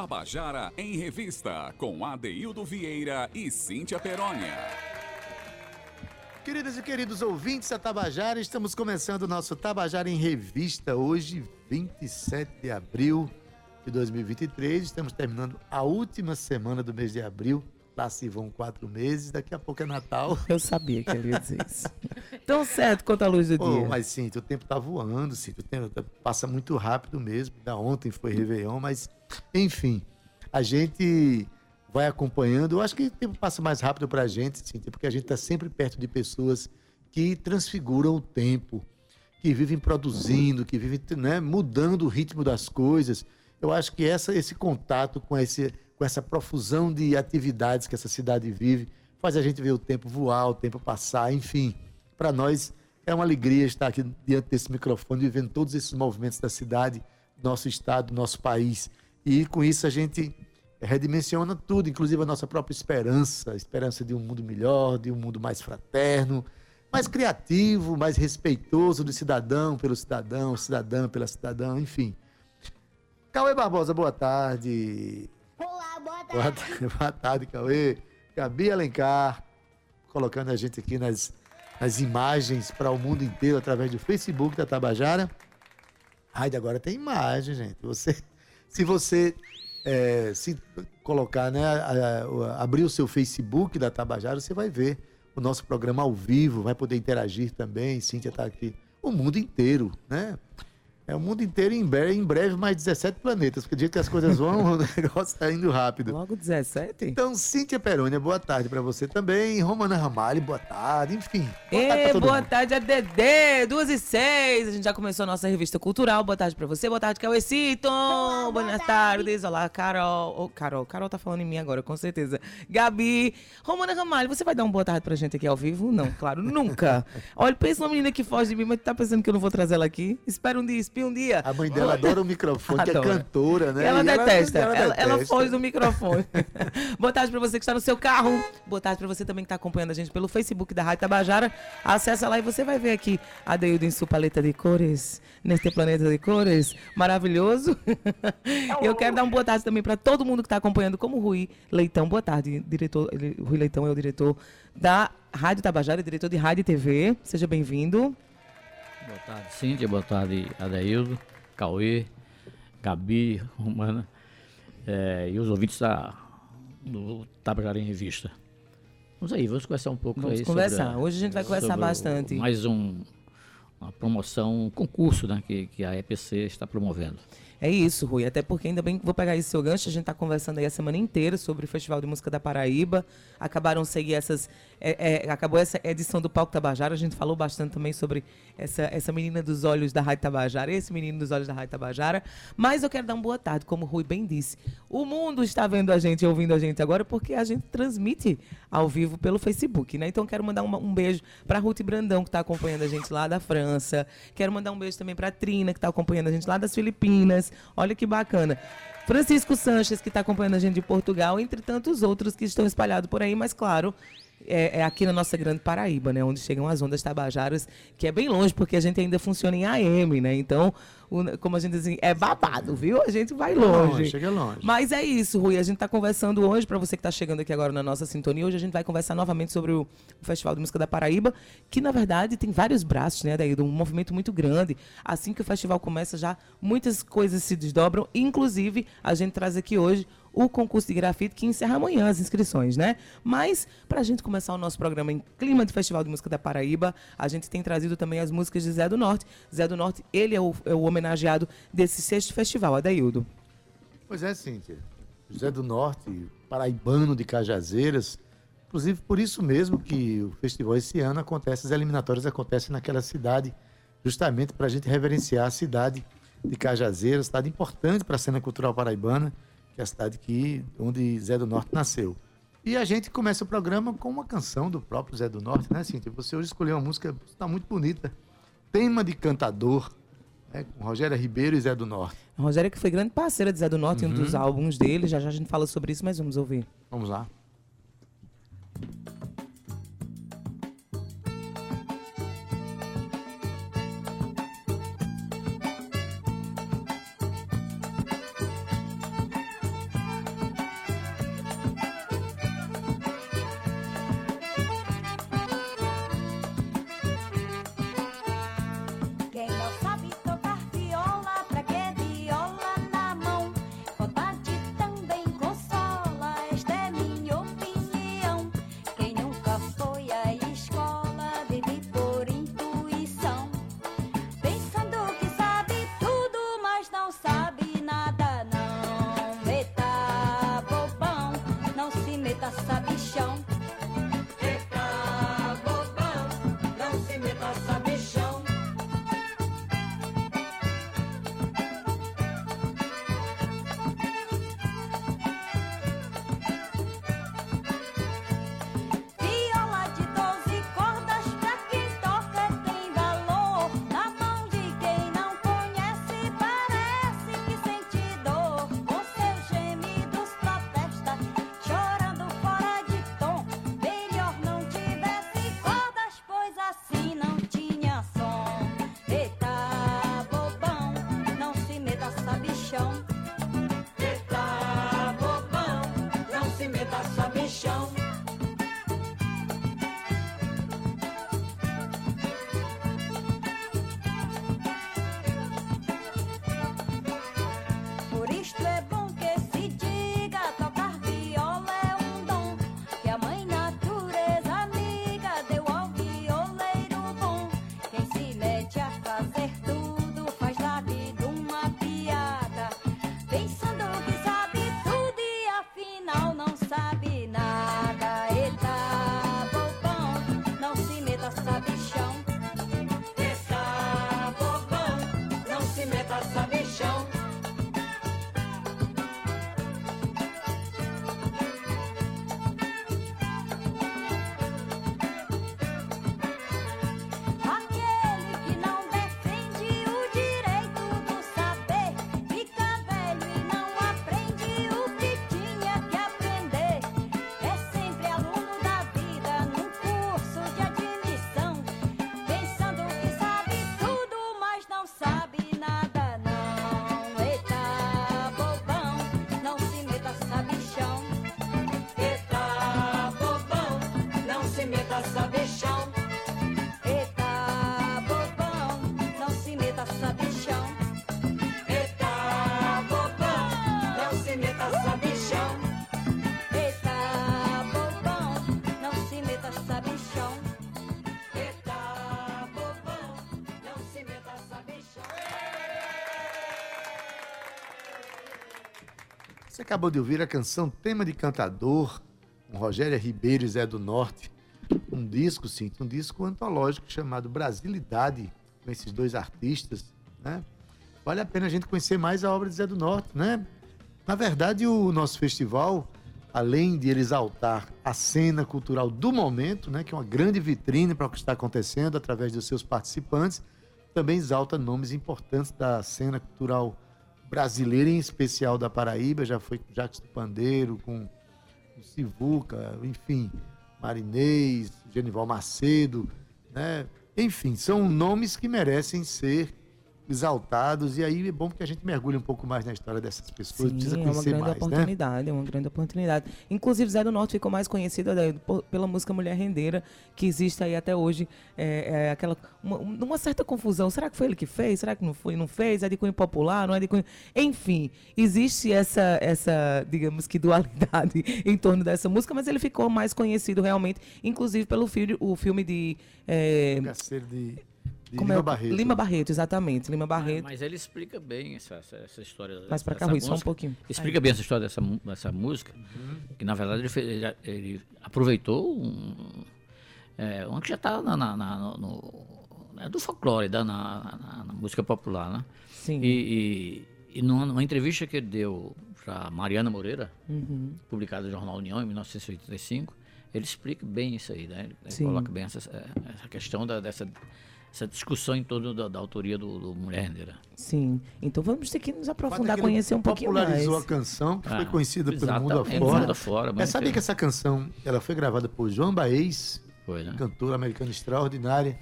Tabajara em Revista, com Adeildo Vieira e Cíntia Perónia. Queridas e queridos ouvintes da Tabajara, estamos começando o nosso Tabajara em Revista, hoje, 27 de abril de 2023. Estamos terminando a última semana do mês de abril. Lá se vão quatro meses, daqui a pouco é Natal. Eu sabia que ele ia dizer isso. Tão certo quanto a luz do Oh, dia. mas sim, o tempo tá voando, sim, o tempo tá- passa muito rápido mesmo. Da ontem foi Réveillon, mas enfim, a gente vai acompanhando. Eu acho que o tempo passa mais rápido pra gente, sim, porque a gente tá sempre perto de pessoas que transfiguram o tempo, que vivem produzindo, que vivem né, mudando o ritmo das coisas. Eu acho que essa, esse contato com, esse, com essa profusão de atividades que essa cidade vive faz a gente ver o tempo voar, o tempo passar, enfim. Para nós é uma alegria estar aqui diante desse microfone, vivendo todos esses movimentos da cidade, nosso estado, do nosso país. E com isso a gente redimensiona tudo, inclusive a nossa própria esperança, a esperança de um mundo melhor, de um mundo mais fraterno, mais criativo, mais respeitoso do cidadão pelo cidadão, cidadã pela cidadã, enfim. Cauê Barbosa, boa tarde. Olá, boa tarde. Boa tarde, boa tarde Cauê. Gabi Alencar, colocando a gente aqui nas, nas imagens para o mundo inteiro através do Facebook da Tabajara. Ai, agora tem imagem, gente. Você, se você é, se colocar, né, a- a- abrir o seu Facebook da Tabajara, você vai ver o nosso programa ao vivo, vai poder interagir também. Cíntia está aqui. O mundo inteiro, né? É o mundo inteiro em breve, em breve mais 17 planetas, porque do jeito que as coisas vão, o negócio está indo rápido. Logo 17? Então, Cíntia Perônia, boa tarde para você também. Romana Ramalho, boa tarde. Enfim, boa tarde Ê, pra todo boa mundo. tarde, ADD, 2 e 6. A gente já começou a nossa revista cultural. Boa tarde pra você, boa tarde, Cauecito. boa Boas tarde. tardes. Olá, Carol. Ô, Carol, Carol tá falando em mim agora, com certeza. Gabi, Romana Ramalho, você vai dar uma boa tarde pra gente aqui ao vivo? Não, claro, nunca. Olha, pensa numa menina que foge de mim, mas tu tá pensando que eu não vou trazer ela aqui? Espera um dia, um dia. A mãe dela adora o microfone, que é Adora. cantora, né? Ela detesta. Ela, ela detesta. foge do microfone. Boa tarde pra você que está no seu carro. Boa tarde pra você também que está acompanhando a gente pelo Facebook da Rádio Tabajara. Acessa lá e você vai ver aqui a Deildo em sua paleta de cores, neste planeta de cores maravilhoso. E eu quero dar uma boa tarde também para todo mundo que está acompanhando, como o Rui Leitão. Boa tarde, diretor. Rui Leitão é o diretor da Rádio Tabajara, diretor de Rádio e TV. Seja bem-vindo. Boa tarde, Cíntia. Boa tarde, Adaildo, Cauê, Gabi, Romana eh, e os ouvintes da, do Tabajara em Revista. Vamos aí, vamos conversar um pouco Vamos aí conversar. sobre Hoje a gente vai conversar o- bastante. mais um, uma promoção, um concurso né, que, que a EPC está promovendo. É isso, Rui. Até porque ainda bem que vou pegar esse seu gancho. A gente está conversando aí a semana inteira sobre o Festival de Música da Paraíba. Acabaram seguir essas. é, é, acabou essa edição do Palco Tabajara. A gente falou bastante também sobre essa, essa menina dos olhos da Rádio Tabajara, esse menino dos olhos da Rádio Tabajara. Mas eu quero dar uma boa tarde, como o Rui bem disse. O mundo está vendo a gente, ouvindo a gente agora, porque a gente transmite ao vivo pelo Facebook, né? Então quero mandar uma- um beijo para Ruth Brandão, que está acompanhando a gente lá da França. Quero mandar um beijo também para Trina, que está acompanhando a gente lá das Filipinas. Olha que bacana. Francisco Sanches, que está acompanhando a gente de Portugal, entre tantos outros que estão espalhados por aí, mas claro, é, é aqui na nossa grande Paraíba, né? Onde chegam as ondas tabajaras, que é bem longe, porque a gente ainda funciona em AM, né? Então, o- como a gente diz assim, é babado, viu? A gente vai longe. Longe, chega longe. Mas é isso, Rui. A gente está conversando hoje, para você que está chegando aqui agora na nossa sintonia, hoje a gente vai conversar novamente sobre o, o Festival de Música da Paraíba, que na verdade tem vários braços, né, daí, um movimento muito grande. Assim que o festival começa, já muitas coisas se desdobram. Inclusive, a gente traz aqui hoje o concurso de grafite que encerra amanhã as inscrições, né? Mas, para a gente começar o nosso programa em clima de Festival de Música da Paraíba, a gente tem trazido também as músicas de Zé do Norte. Zé do Norte, ele é o, é o homenageado desse sexto festival, Adaildo. Pois é, Cíntia. José do Norte, paraibano de Cajazeiras. Inclusive, por isso mesmo que o festival esse ano acontece, as eliminatórias acontecem naquela cidade, justamente para a gente reverenciar a cidade de Cajazeiras, cidade importante para a cena cultural paraibana, que é a cidade que, onde Zé do Norte nasceu. E a gente começa o programa com uma canção do próprio Zé do Norte, né, Cíntia? Você hoje escolheu uma música, está muito bonita. Tema de cantador, né, com Rogério Ribeiro e Zé do Norte. A Rogéria que foi grande parceira de Zé do Norte em um dos álbuns dele. Já já a gente fala sobre isso, mas vamos ouvir. Vamos lá. Acabou de ouvir a canção Tema de Cantador, com Rogéria Ribeiro e Zé do Norte. Um disco, sim, um disco antológico chamado Brasilidade, com esses dois artistas, né? Vale a pena a gente conhecer mais a obra de Zé do Norte, né? Na verdade, o nosso festival, além de ele exaltar a cena cultural do momento, né, que é uma grande vitrine para o que está acontecendo através dos seus participantes, também exalta nomes importantes da cena cultural brasileira, em especial da Paraíba, já foi com Jacques do Pandeiro, com o Sivuca, enfim, Marinês, Genival Macedo, né? Enfim, são nomes que merecem ser exaltados, e aí é bom que a gente mergulhe um pouco mais na história dessas pessoas, Sim, precisa é uma conhecer grande mais, né? oportunidade, é uma grande oportunidade. Inclusive, Zé do Norte ficou mais conhecido pela música Mulher Rendeira, que existe aí até hoje, é, é aquela, uma, uma certa confusão. Será que foi ele que fez? Será que não foi? Não fez? É de cunho popular? Não é de cunho... Enfim, existe essa, essa, digamos que, dualidade em torno dessa música, mas ele ficou mais conhecido realmente, inclusive pelo filme, o filme de... é, Cangaceiro de, de como Lima é Barreto. Lima Barreto, exatamente. Lima Barreto. Mas ele explica bem essa, essa, essa história. Mais pra cá, dessa Rui, só um pouquinho. Explica bem essa história dessa, dessa música, que na verdade ele, fez- ele- ele aproveitou um, é, uma que já está na, na- na- no, é do folclore, da, na, na- na música popular, né? Sim. E, e, e numa, numa entrevista que ele deu para Mariana Moreira, Uhum. publicada no Jornal União em 1985, ele explica bem isso aí, né? Ele Sim. coloca bem essa, essa questão da, dessa essa discussão em torno da, da autoria do, do Mulher Rendeira. Sim. Então vamos ter que nos fato é aprofundar, que conhecer um pouquinho mais. popularizou a canção, que foi Ah, conhecida pelo mundo afora. mundo afora, É, muito sabia que essa canção ela foi gravada por João Baez, Foi, né? cantora americana extraordinária,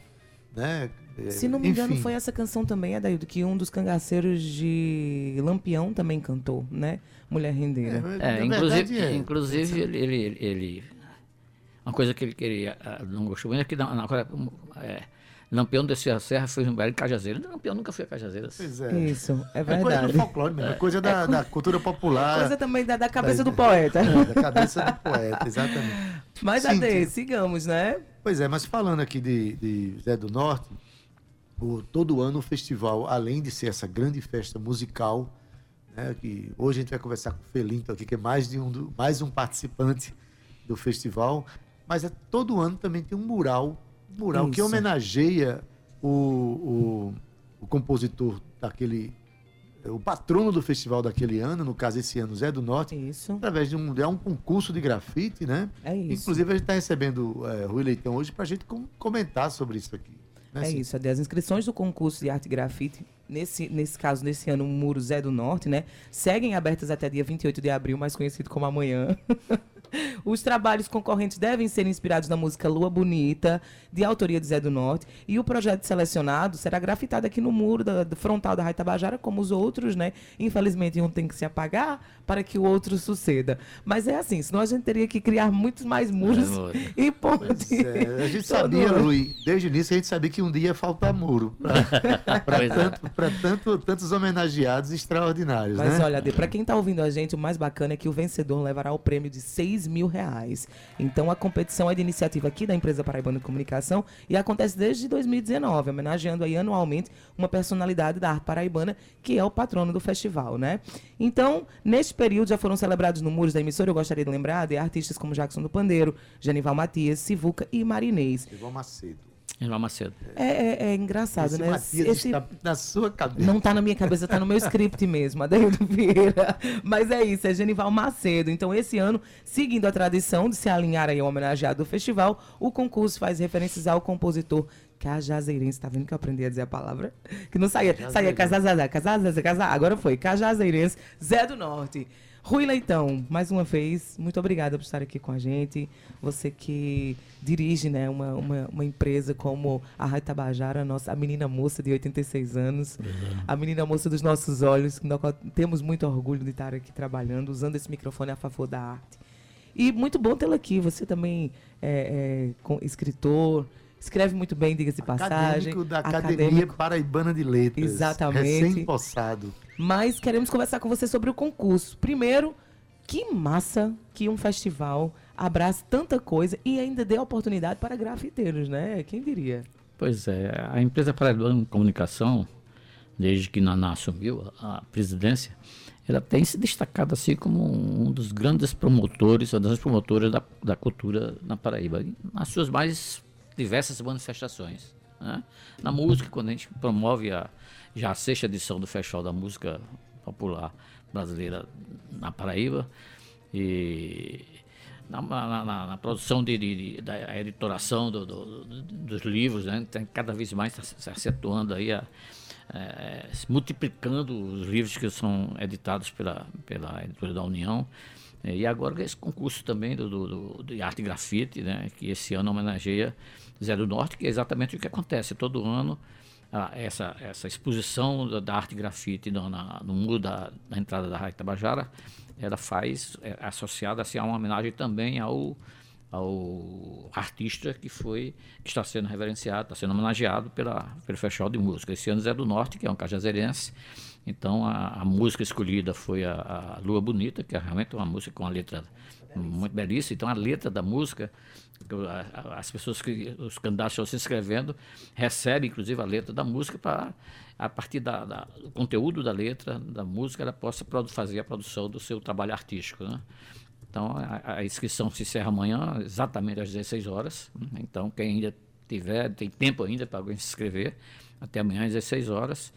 né? É, Se não me engano, enfim. foi essa canção também, Adaildo, que um dos cangaceiros de Lampião também cantou, né? Mulher Rendeira. É, na inclusive, verdade, é. inclusive ele, ele, ele- Uma coisa que ele queria, ah, não gostou muito é que na, na, é, Lampião desceu a serra foi um em Cajazeiro. Lampião nunca foi a Cajazeiro. Pois é. Isso, é É coisa verdade. do folclore mesmo, é coisa da, da cultura popular, Coisa também da, da cabeça Da- do poeta. é, da cabeça do poeta, exatamente. Mas, Sim, Ade, sim. sigamos, né? Pois é, mas falando aqui de, de Zé do Norte, o- todo ano o festival, além de ser essa grande festa musical, né, que hoje a gente vai conversar com o Felinto aqui, que é mais, de um, mais um participante do festival, mas é, todo ano também tem um mural, mural que Isso. homenageia o, o, o compositor daquele, o patrono do festival daquele ano, no caso esse ano, Zé do Norte, Isso, através de um, é um concurso de grafite, né? é isso. Inclusive, a gente está recebendo é, Rui Leitão hoje para a gente com- comentar sobre isso aqui. né, É Cíntia? isso. As inscrições do concurso de arte e grafite, nesse, nesse caso, nesse ano, o Muro Zé do Norte, né? Seguem abertas até dia 28 de abril, mais conhecido como amanhã. Os trabalhos concorrentes devem ser inspirados na música Lua Bonita, de autoria de Zé do Norte. E o projeto selecionado será grafitado aqui no muro da, do frontal da Raia Tabajara, como os outros, né? Infelizmente, um tem que se apagar para que o outro suceda. Mas é assim, senão a gente teria que criar muitos mais muros É, e pontes. é, a gente sabia. Rui, desde o início a gente sabia que um dia ia faltar muro para é. tanto, pra tanto, tantos homenageados extraordinários, Mas né? olha, pra quem tá ouvindo a gente, o mais bacana é que o vencedor levará o prêmio de 6 mil reais. Então a competição é de iniciativa aqui da empresa Paraibana de Comunicação e acontece desde 2019, homenageando aí anualmente uma personalidade da arte paraibana, que é o patrono do festival, né? Então, neste período já foram celebrados no Muros da emissora, eu gostaria de lembrar, de artistas como Jackson do Pandeiro, Genival Matias, Sivuca e Marinês. Ivan Macedo. Irmão Macedo. É, é- é engraçado, Esse né? Matias Esse- está na sua cabeça. Não tá na minha cabeça, tá no meu script mesmo, Adeildo Vieira. Mas é isso, é Genival Macedo. Então, esse ano, seguindo a tradição de se alinhar aí ao homenageado do festival, o concurso faz referências ao compositor cajazeirense. Tá vendo que eu aprendi a dizer a palavra? Que não saía. Saía casazá. Agora foi, cajazeirense, Zé do Norte. Rui Leitão, mais uma vez, muito obrigada por estar aqui com a gente. Você que dirige né, uma, uma, uma empresa como a Rádio Tabajara, a nossa, a menina moça de 86 anos, a menina moça dos nossos olhos, que nós temos muito orgulho de estar aqui trabalhando, usando esse microfone a favor da arte. E muito bom tê-la aqui. Você também é, é com- escritor, escreve muito bem, diga-se de passagem. Acadêmico da Academia acadêmico. Paraibana de Letras. Exatamente. Recém-possado. Mas queremos conversar com você sobre o concurso. Primeiro, que massa que um festival abraça tanta coisa e ainda dê oportunidade para grafiteiros, né? Quem diria? Pois é, a empresa Paraibana de Comunicação, desde que Naná assumiu a, a presidência, ela tem se destacado assim como um dos grandes promotores, uma das promotoras da, da cultura na Paraíba, nas suas mais diversas manifestações. Né? Na música, quando a gente promove a, já a sexta edição do Festival da Música Popular Brasileira na Paraíba, e na, na, na, na produção de, de, de, da editoração do, do, dos livros, né? tem cada vez mais se acentuando aí a, é, multiplicando os livros que são editados pela, pela editora da União. É, e agora esse concurso também do, do, do, de arte e grafite, né, que esse ano homenageia Zé do Norte, que é exatamente o que acontece todo ano. Essa, essa exposição da, da arte grafite no, na, no muro da, da entrada da Rádio Tabajara, ela faz, é, associada assim, a uma homenagem também ao ao artista que foi que está sendo reverenciado, está sendo homenageado pela, pelo Festival de Música. Esse ano é do Norte, que é um cajazeirense. Então a, a música escolhida foi a, a, Lua Bonita, que é realmente uma música com uma letra muito belíssima. Então a letra da música, as pessoas que os candidatos estão se inscrevendo recebem inclusive a letra da música para a partir da, da, do conteúdo da letra da música ela possa fazer a produção do seu trabalho artístico, né? Então, a, a, inscrição se encerra amanhã, exatamente às 16 horas. Então, quem ainda tiver, tem tempo ainda para se inscrever, até amanhã às 16 horas.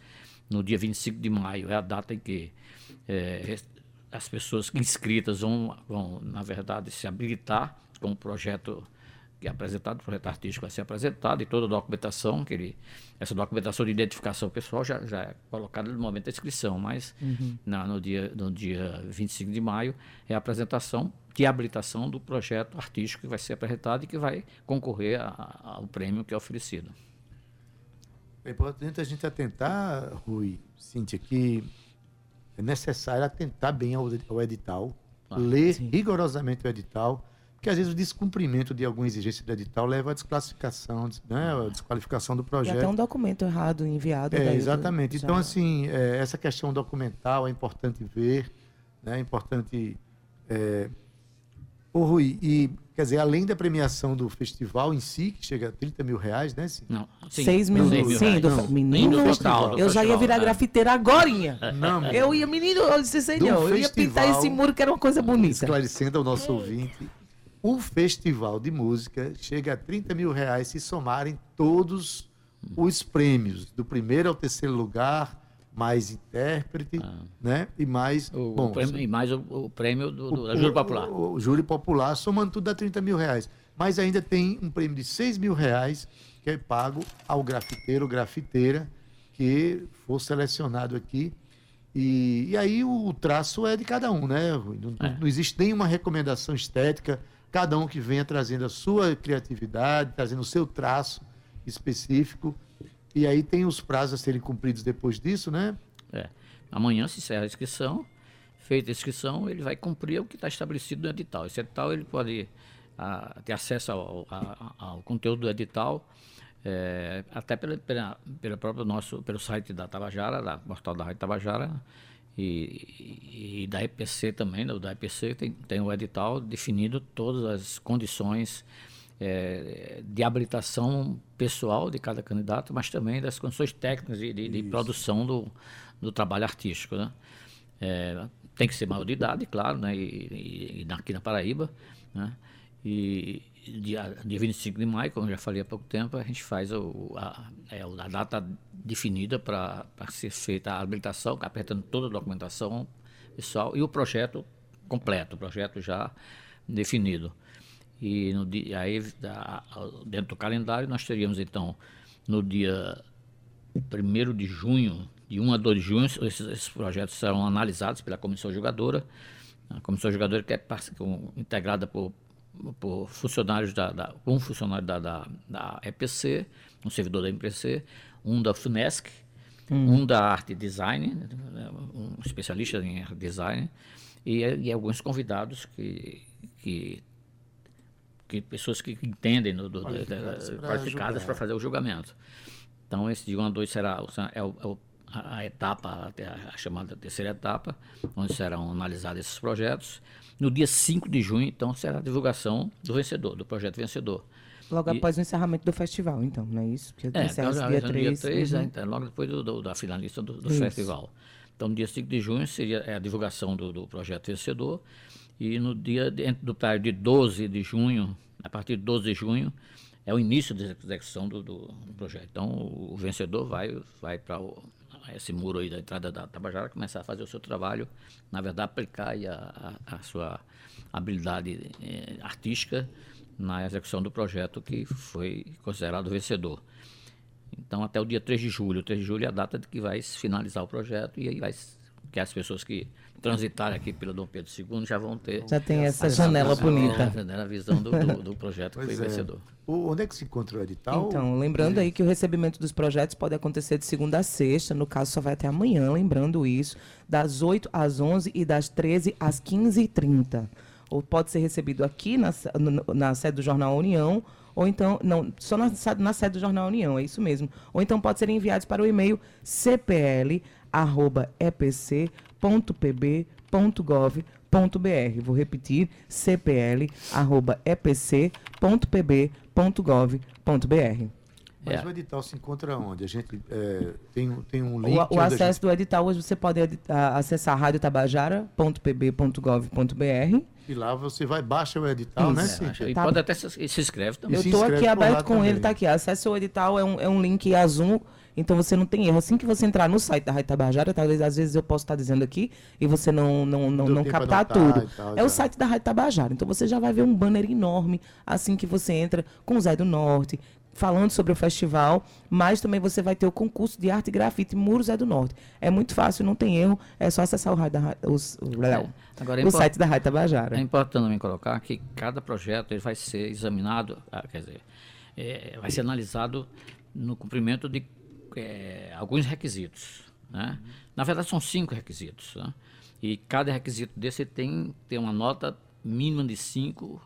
No dia 25 de maio é a data em que é, as pessoas inscritas vão, vão, na verdade, se habilitar com o projeto que é apresentado, o projeto artístico vai ser apresentado e toda a documentação, que ele, essa documentação de identificação pessoal já, já é colocada no momento da inscrição, mas uhum. na, no, dia, no dia 25 de maio é a apresentação de habilitação do projeto artístico que vai ser apresentado e que vai concorrer a, a, ao prêmio que é oferecido. É importante a gente atentar, Rui, Cíntia, que é necessário atentar bem ao, ao edital, ah, ler sim. rigorosamente o edital, porque às vezes o descumprimento de alguma exigência do edital leva à desclassificação, né, à desqualificação do projeto. E até um documento errado enviado. É, exatamente. Então, assim, é, essa questão documental é importante ver, né, é importante... É... Ô, Rui, e Quer dizer, além da premiação do festival em si, que chega a 30 mil reais, né? Sim. Não, sim. 6 mil, mil sim, do, não, menino, do total, eu já ia virar é. grafiteira agora. Não, eu ia, menino, eu disse, senhor, eu ia pintar esse muro que era uma coisa bonita. Esclarecendo ao nosso ouvinte, o festival de música chega a 30 mil reais se somarem todos os prêmios, do primeiro ao terceiro lugar, mais intérprete, ah. né? E mais. O, bom, o prêmio, e mais o, o prêmio do, do o, Júri Popular. O, o, Júri Popular, somando tudo dá 30 mil reais. Mas ainda tem um prêmio de 6 mil reais que é pago ao grafiteiro, grafiteira, que for selecionado aqui. E, e aí o traço é de cada um, né, Rui? Não, é. não existe nenhuma recomendação estética cada um que venha trazendo a sua criatividade, trazendo o seu traço específico. E aí tem os prazos a serem cumpridos depois disso, né? É. Amanhã se encerra a inscrição. Feita a inscrição, ele vai cumprir o que está estabelecido no edital. Esse edital ele pode a, ah, ter acesso ao, a, ao, conteúdo do edital, é, até pela, pela, própria nosso, pelo site da Tabajara, da portal da Rádio Tabajara, e, e, da EPC também, né? da EPC tem, tem o edital definindo todas as condições é, de habilitação pessoal de cada candidato, mas também das condições técnicas de, de, de produção do, do trabalho artístico. Né? É, tem que ser maior de idade, claro, né? e, e aqui na Paraíba. Né? E, dia, dia 25 de maio, como eu já falei há pouco tempo, a gente faz o, a, é, a data definida para ser feita a habilitação, apertando toda a documentação pessoal e o projeto completo, o projeto já definido. E no dia, aí, dentro do calendário, nós teríamos então, no dia 1 de junho, de 1 a 2 de junho, esses, esses projetos serão analisados pela comissão jogadora. A comissão jogadora que é integrada por por funcionários da, da, um funcionário da, da, da EPC, um servidor da EPC, um da FUNESC, hum. um da arte design, um especialista em arte design, e, e alguns convidados que, que, que pessoas que entendem do, do, qualificadas para fazer o julgamento. Então, esse de 1 a 2 será é o, é o a etapa, a, a chamada terceira etapa, onde serão analisados esses projetos. No dia 5 de junho, então, será a divulgação do vencedor, do projeto vencedor. Logo E- após o encerramento do festival, então, não é isso? Que É, encerra então, esse já- dia 3, uhum. né, então, logo depois do, do- da finalista do, do festival. Então, no dia 5 de junho seria é, a divulgação do, do projeto vencedor. E no dia, de- do prazo de 12 de junho, a partir de 12 de junho, é o início da execução do, do- projeto. Então, o, vencedor vai, vai para esse muro aí da entrada da Tabajara começar a fazer o seu trabalho, na verdade, aplicar a, a- a sua habilidade eh, artística na execução do projeto que foi considerado vencedor. Então, até o dia 3 de julho. 3 de julho é a data de que vai finalizar o projeto e aí vai que as pessoas que transitarem aqui pelo Dom Pedro II já vão ter Já tem essa a- janela a- bonita. A, a visão do, do- do projeto que Pois foi é. vencedor. O- onde é que se encontra o edital? Então, lembrando aí que o recebimento dos projetos pode acontecer de segunda a sexta, no caso só vai até amanhã, lembrando isso, das 8 às 11 e das 13 às 15h30. Ou pode ser recebido aqui na, na sede do Jornal União, ou então, não, só na, na sede do Jornal União, é isso mesmo. Ou então pode ser enviados para o e-mail cpl.epc.pb.gov.br. Vou repetir, cpl.epc.pb.gov.br. Mas É. o edital se encontra onde? A gente é, tem, um- tem um O, link. o a acesso gente- do edital hoje você pode edi- a- acessar radiotabajara.pb.gov.br. E lá você vai, baixa o edital, né, Isso. Cíntia? E Tá. pode até se, se inscreve também. Eu estou aqui aberto com também. ele, tá aqui. Acesse o edital, é um, é um link azul, então você não tem erro. Assim que você entrar no site da Rádio Tabajara, talvez às vezes eu posso estar dizendo aqui e você não, não, não, não captar tudo. tal, é o já. site da Rádio Tabajara. Então você já vai ver um banner enorme assim que você entra com o Zé do Norte, falando sobre o festival, mas também você vai ter o concurso de arte e grafite Muro Zé do Norte. É muito fácil, não tem erro, é só acessar o, rádio da, os- o, Agora, é o site da Rádio Tabajara. É importante também colocar que cada projeto ele vai ser examinado, ah, quer dizer, é, vai ser analisado no cumprimento de é, alguns requisitos. Né? Na verdade, são cinco requisitos. né? E cada requisito desse tem, tem uma nota mínima de 5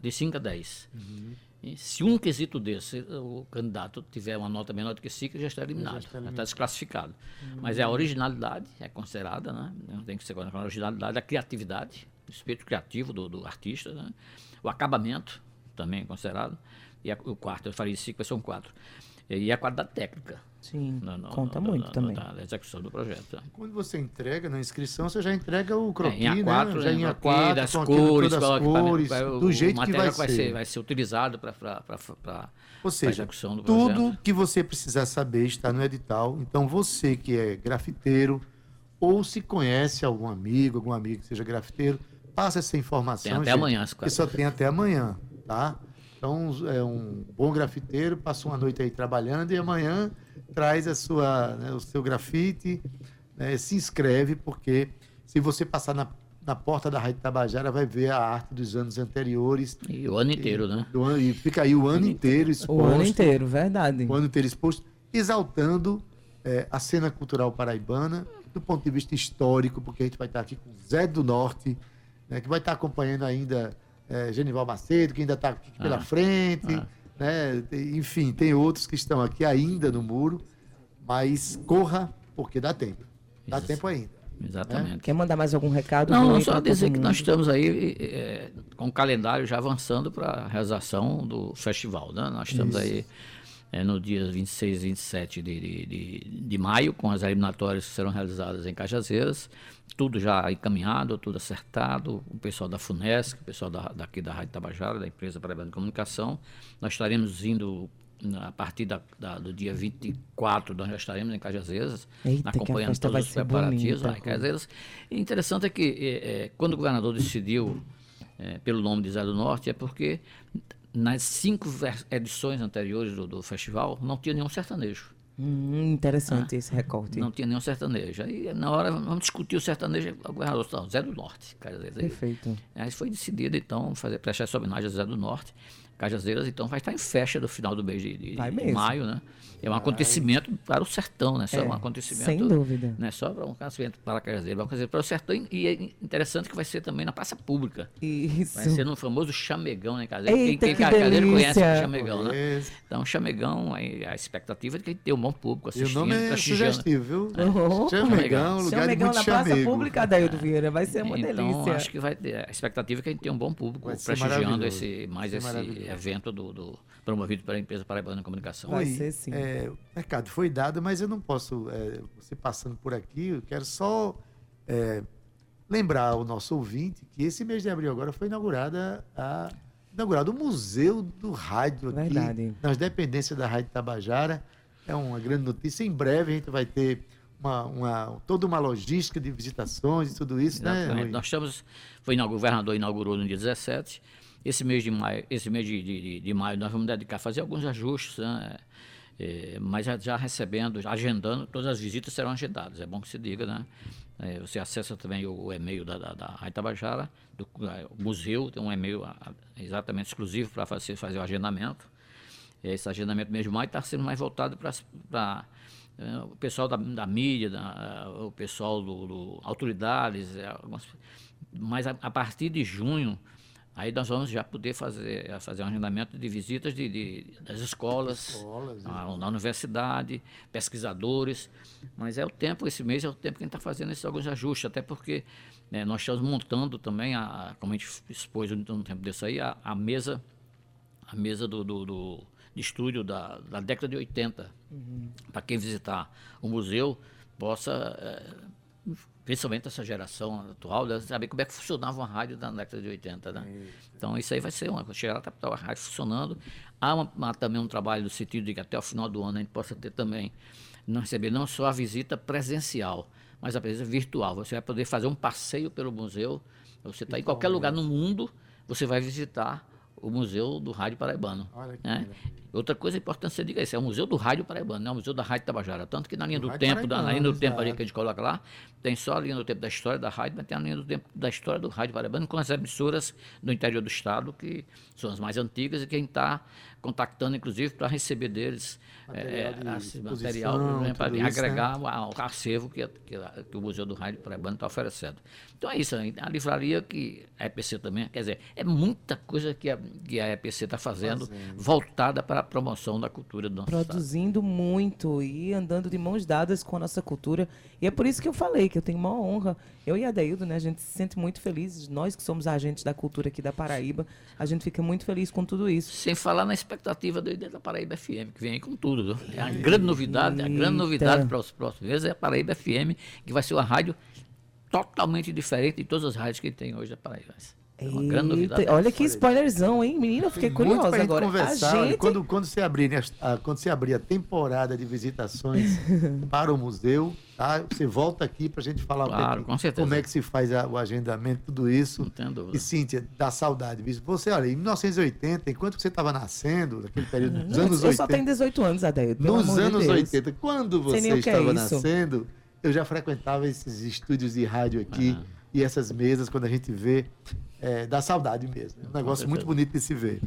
de 5 a 10. E se um quesito desse, o candidato tiver uma nota menor do que 5, já está eliminado, já está desclassificado. Mas é a originalidade, é considerada, né? tem que ser a originalidade, a criatividade, o espírito criativo do, do artista, né? o acabamento também é considerado, e a- o quarto, eu falei 5, vai ser um 4. E a qualidade técnica. Sim, no- no- conta no- muito também. Da, da execução do projeto. Quando você entrega na inscrição, você já entrega o croquis, É, em A4, né? Já né, em croquis, A4, das cores, as cores, vai- o- do jeito o que material vai que ser. vai ser utilizado para Ou a seja, execução do tudo projeto. que você precisar saber está no edital. Então, você que é grafiteiro ou se conhece algum amigo, algum amigo que seja grafiteiro, passa essa informação. Tem até gente, amanhã, Que só tem até amanhã, tá? Então, é um bom grafiteiro, passa uma noite aí trabalhando e amanhã traz a sua, né, o seu grafite, né, se inscreve, porque se você passar na, na porta da Rádio Tabajara, vai ver a arte dos anos anteriores. E o ano inteiro, né? do ano- e fica aí o ano inteiro exposto O ano inteiro, verdade. o ano inteiro exposto, exaltando eh, a cena cultural paraibana do ponto de vista histórico, porque a gente vai estar aqui com Zé do Norte, né, que vai estar acompanhando ainda eh, Genival Macedo, que ainda está aqui pela Ah, frente, ah. né, enfim, tem outros que estão aqui ainda no muro, mas corra, porque dá tempo. Dá Isso. tempo ainda. Exatamente. Quer mandar mais algum recado? Não, só dizer que nós estamos aí eh, com o calendário já avançando para a realização do festival. Né? Nós estamos aí eh, no dia 26 e 27 de, de, de, de maio, com as eliminatórias que serão realizadas em Cajazeiras. Tudo já encaminhado, tudo acertado. O pessoal da FUNESC, o pessoal da, daqui da Rádio Tabajara, da empresa Paraibana de Comunicação. Nós estaremos indo a partir da, da- do dia 24, nós já estaremos em Cajazeiras, Eita, acompanhando todos os preparativos lá em Cajazeiras. E interessante é que eh, eh, quando o governador decidiu eh, pelo nome de Zé do Norte, é porque nas cinco edições anteriores do, do festival não tinha nenhum sertanejo. Hum, interessante esse recorte. Não tinha nenhum sertanejo. Aí, na hora, vamos discutir o sertanejo, o governador falou, Zé do Norte. Aí, Perfeito. Aí foi decidido, então, fazer, prestar essa homenagem a Zé do Norte. Cajazeiras, então, vai estar em festa do final do mês de, de- Vai de maio, né? É um acontecimento para o sertão, né? Só É, um acontecimento. sem dúvida. Não é só para um acontecimento para Cajazeiras, vai acontecer para o sertão. E é interessante que vai ser também na praça pública. Isso. Vai ser no famoso chamegão, né, Cajazeiras? Quem, quem que Cajazeiras conhece o chamegão, né? Então, chamegão, a expectativa é de que a gente tenha um bom público E o assistindo, nome é prestigiando. sugestivo, viu? Oh. Chamegão, lugar de Chamegão muito na Praça chamego. Pública, Adaildo Vieira. Vai ser uma então, delícia. acho que vai ter. A expectativa é que a gente tenha um bom público Vai prestigiando esse, mais Vai esse. Evento do, do promovido pela empresa Paraibana de Comunicação. Vai ser sim. é, o recado foi dado, mas eu não posso, é, você passando por aqui, eu quero só é, lembrar ao nosso ouvinte que esse mês de abril agora foi inaugurada a, inaugurado o Museu do Rádio aqui, Verdade. nas dependências da Rádio Tabajara. É uma grande notícia. Em breve a gente vai ter uma, uma- toda uma logística de visitações e tudo isso, né? Exatamente. Rui? Nós estamos, foi o governador inaugurou no dia 17. Esse mês de maio, esse mês de, de- de- maio nós vamos dedicar a fazer alguns ajustes, né? É, mas já, já recebendo, agendando, todas as visitas serão agendadas, é bom que se diga, né? É, você acessa também o, o e-mail da, da, da Rádio Tabajara, do é, museu, tem um e-mail exatamente exclusivo para fazer, fazer o agendamento. Esse agendamento mês de maio está sendo mais voltado para o pessoal da, da mídia, da, o pessoal do, do autoridades, eh, algumas- mas a, a partir de junho aí nós vamos já poder fazer fazer um agendamento de visitas de, de- das escolas, Escolas, na, na universidade, pesquisadores, mas é o tempo esse mês é o tempo que a gente está fazendo esses alguns ajustes, até porque né, nós estamos montando também a, como a gente expôs no tempo desse aí a, a mesa a mesa do, do, do- de estúdio da, da década de 80. Para quem visitar o museu, possa, eh, principalmente essa geração atual, né, saber como é que funcionava uma rádio da década de 80. Né? Então, isso aí vai ser uma. Chegar lá, tá a rádio funcionando. Há uma- também um trabalho no sentido de que até o final do ano a gente possa ter também, não receber não só a visita presencial, mas a visita virtual. Você vai poder fazer um passeio pelo museu. Você está em qualquer lugar no mundo, você vai visitar o Museu do Rádio Paraibano. Olha que né? Outra coisa importante que você diga isso, é o Museu do Rádio Paraibano, não é o Museu da Rádio Tabajara. Tanto que na linha Do tempo, da, na linha do tempo ali que a gente coloca lá, tem só a linha do tempo da história da rádio, mas tem a linha do tempo da história do Rádio Paraibano com as emissoras do interior do estado, que são as mais antigas e quem está contactando, inclusive, para receber deles Material é, material né, para isso, agregar ao ao acervo que, que, que o Museu do Rádio Paraibano está oferecendo. Então é isso, a livraria que a EPC também, quer dizer, é muita coisa que a, que a EPC está fazendo, voltada para a promoção da cultura do nosso estado. produzindo muito e andando de mãos dadas com a nossa cultura. E é por isso que eu falei que eu tenho uma honra. Eu e a Deildo, né, a gente se sente muito felizes. Nós que somos agentes da cultura aqui da Paraíba, a gente fica muito feliz com tudo isso. Sem falar na expectativa do da Paraíba FM, que vem aí com tudo. Viu? É a grande novidade, a grande Eita. novidade para os próximos meses é a Paraíba FM, que vai ser uma rádio totalmente diferente de todas as rádios que tem hoje da Paraíba. É uma grande novidade. olha que spoilerzão, hein, menina? Eu fiquei Tem muito curiosa pra gente agora. conversar. a gente... quando, quando, você abrir, né, a, quando você abrir a temporada de visitações para o museu, tá? você volta aqui para a gente falar um Claro, com certeza. como é que se faz a- o agendamento, tudo isso. Não tenho dúvida. E Cíntia, dá saudade. bicho. Você, olha, em 1980, enquanto você estava nascendo, naquele período dos anos eu 80, só tenho 18 anos, pelo nos de anos Deus. 80, quando você é estava isso. nascendo, eu já frequentava esses estúdios de rádio aqui e essas mesas, quando a gente vê, é, dá saudade mesmo. É um negócio muito bonito de se ver.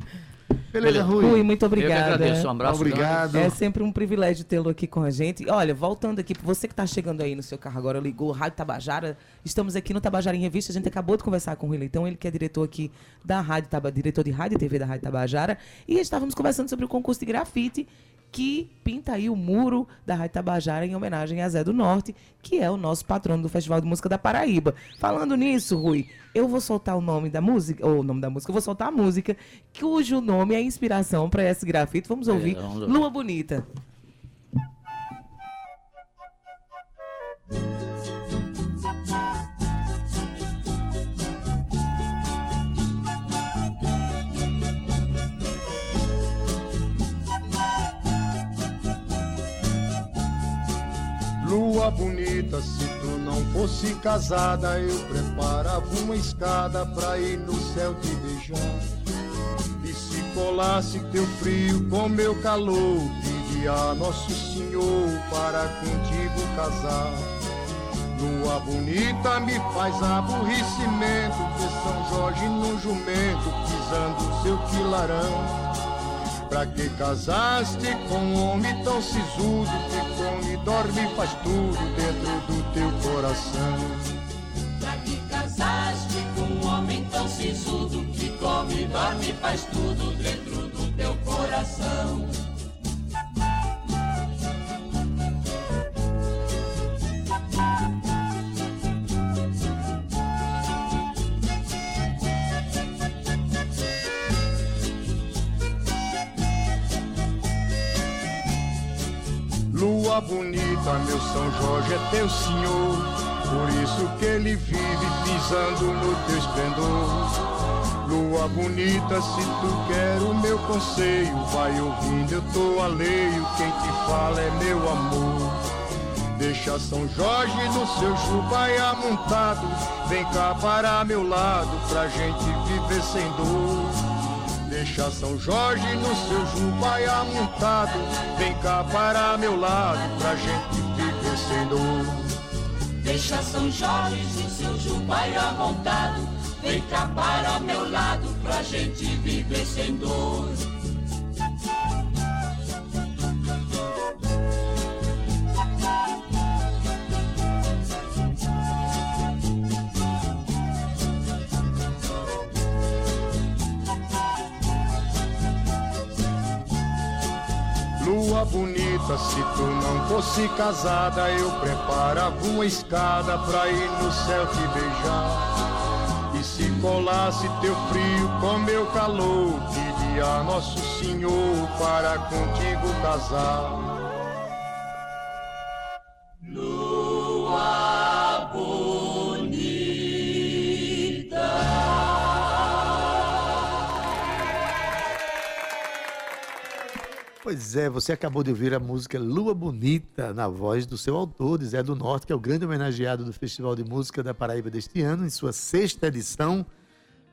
Beleza. Rui? Rui, muito Eu que obrigada. agradeço, um abraço. Obrigado. É sempre um privilégio tê-lo aqui com a gente. Olha, voltando aqui, você que está chegando aí no seu carro agora, ligou Rádio Tabajara. Estamos aqui no Tabajara em Revista. A gente acabou de conversar com o Rui Leitão, ele que é diretor aqui da Rádio Taba, diretor de Rádio e TV da Rádio Tabajara. E estávamos conversando sobre o concurso de grafite que pinta aí o muro da Rádio Tabajara em homenagem a Zé do Norte, que é o nosso patrono do Festival de Música da Paraíba. Falando nisso, Rui, eu vou soltar o nome da música, ou o nome da música, eu vou soltar a música, cujo nome é inspiração para esse grafite. Vamos ouvir vamos ouvir. Lua Bonita. Se tu não fosse casada, eu preparava uma escada pra ir no céu te beijar. E se colasse teu frio com meu calor, pedia Nosso Senhor para contigo casar. Lua bonita me faz aborrecimento, de São Jorge no jumento, pisando seu quilarão. Pra que casaste com um homem tão sisudo que come, dorme e faz tudo dentro do teu coração? Pra que casaste com um homem tão sisudo que come, dorme e faz tudo dentro do teu coração? Lua bonita, meu São Jorge é teu senhor. Por isso que ele vive pisando no teu esplendor. Lua bonita, se tu quer o meu conselho, vai ouvindo, eu tô alheio. Quem te fala é meu amor. Deixa São Jorge no seu jubaia montado. Vem cá para meu lado pra gente viver sem dor. Deixa São Jorge no seu jubaia montado. Vem cá para meu lado pra gente viver sem dor. Deixa São Jorge no seu jubaia montado. Vem cá para meu lado pra gente viver sem dor. Lua bonita, se tu não fosse casada, eu preparava uma escada pra ir no céu te beijar. E se colasse teu frio com meu calor, pedia a Nosso Senhor para contigo casar. Pois é, você acabou de ouvir a música Lua Bonita, na voz do seu autor, de Zé do Norte, que é o grande homenageado do Festival de Música da Paraíba deste ano, em sua sexta edição.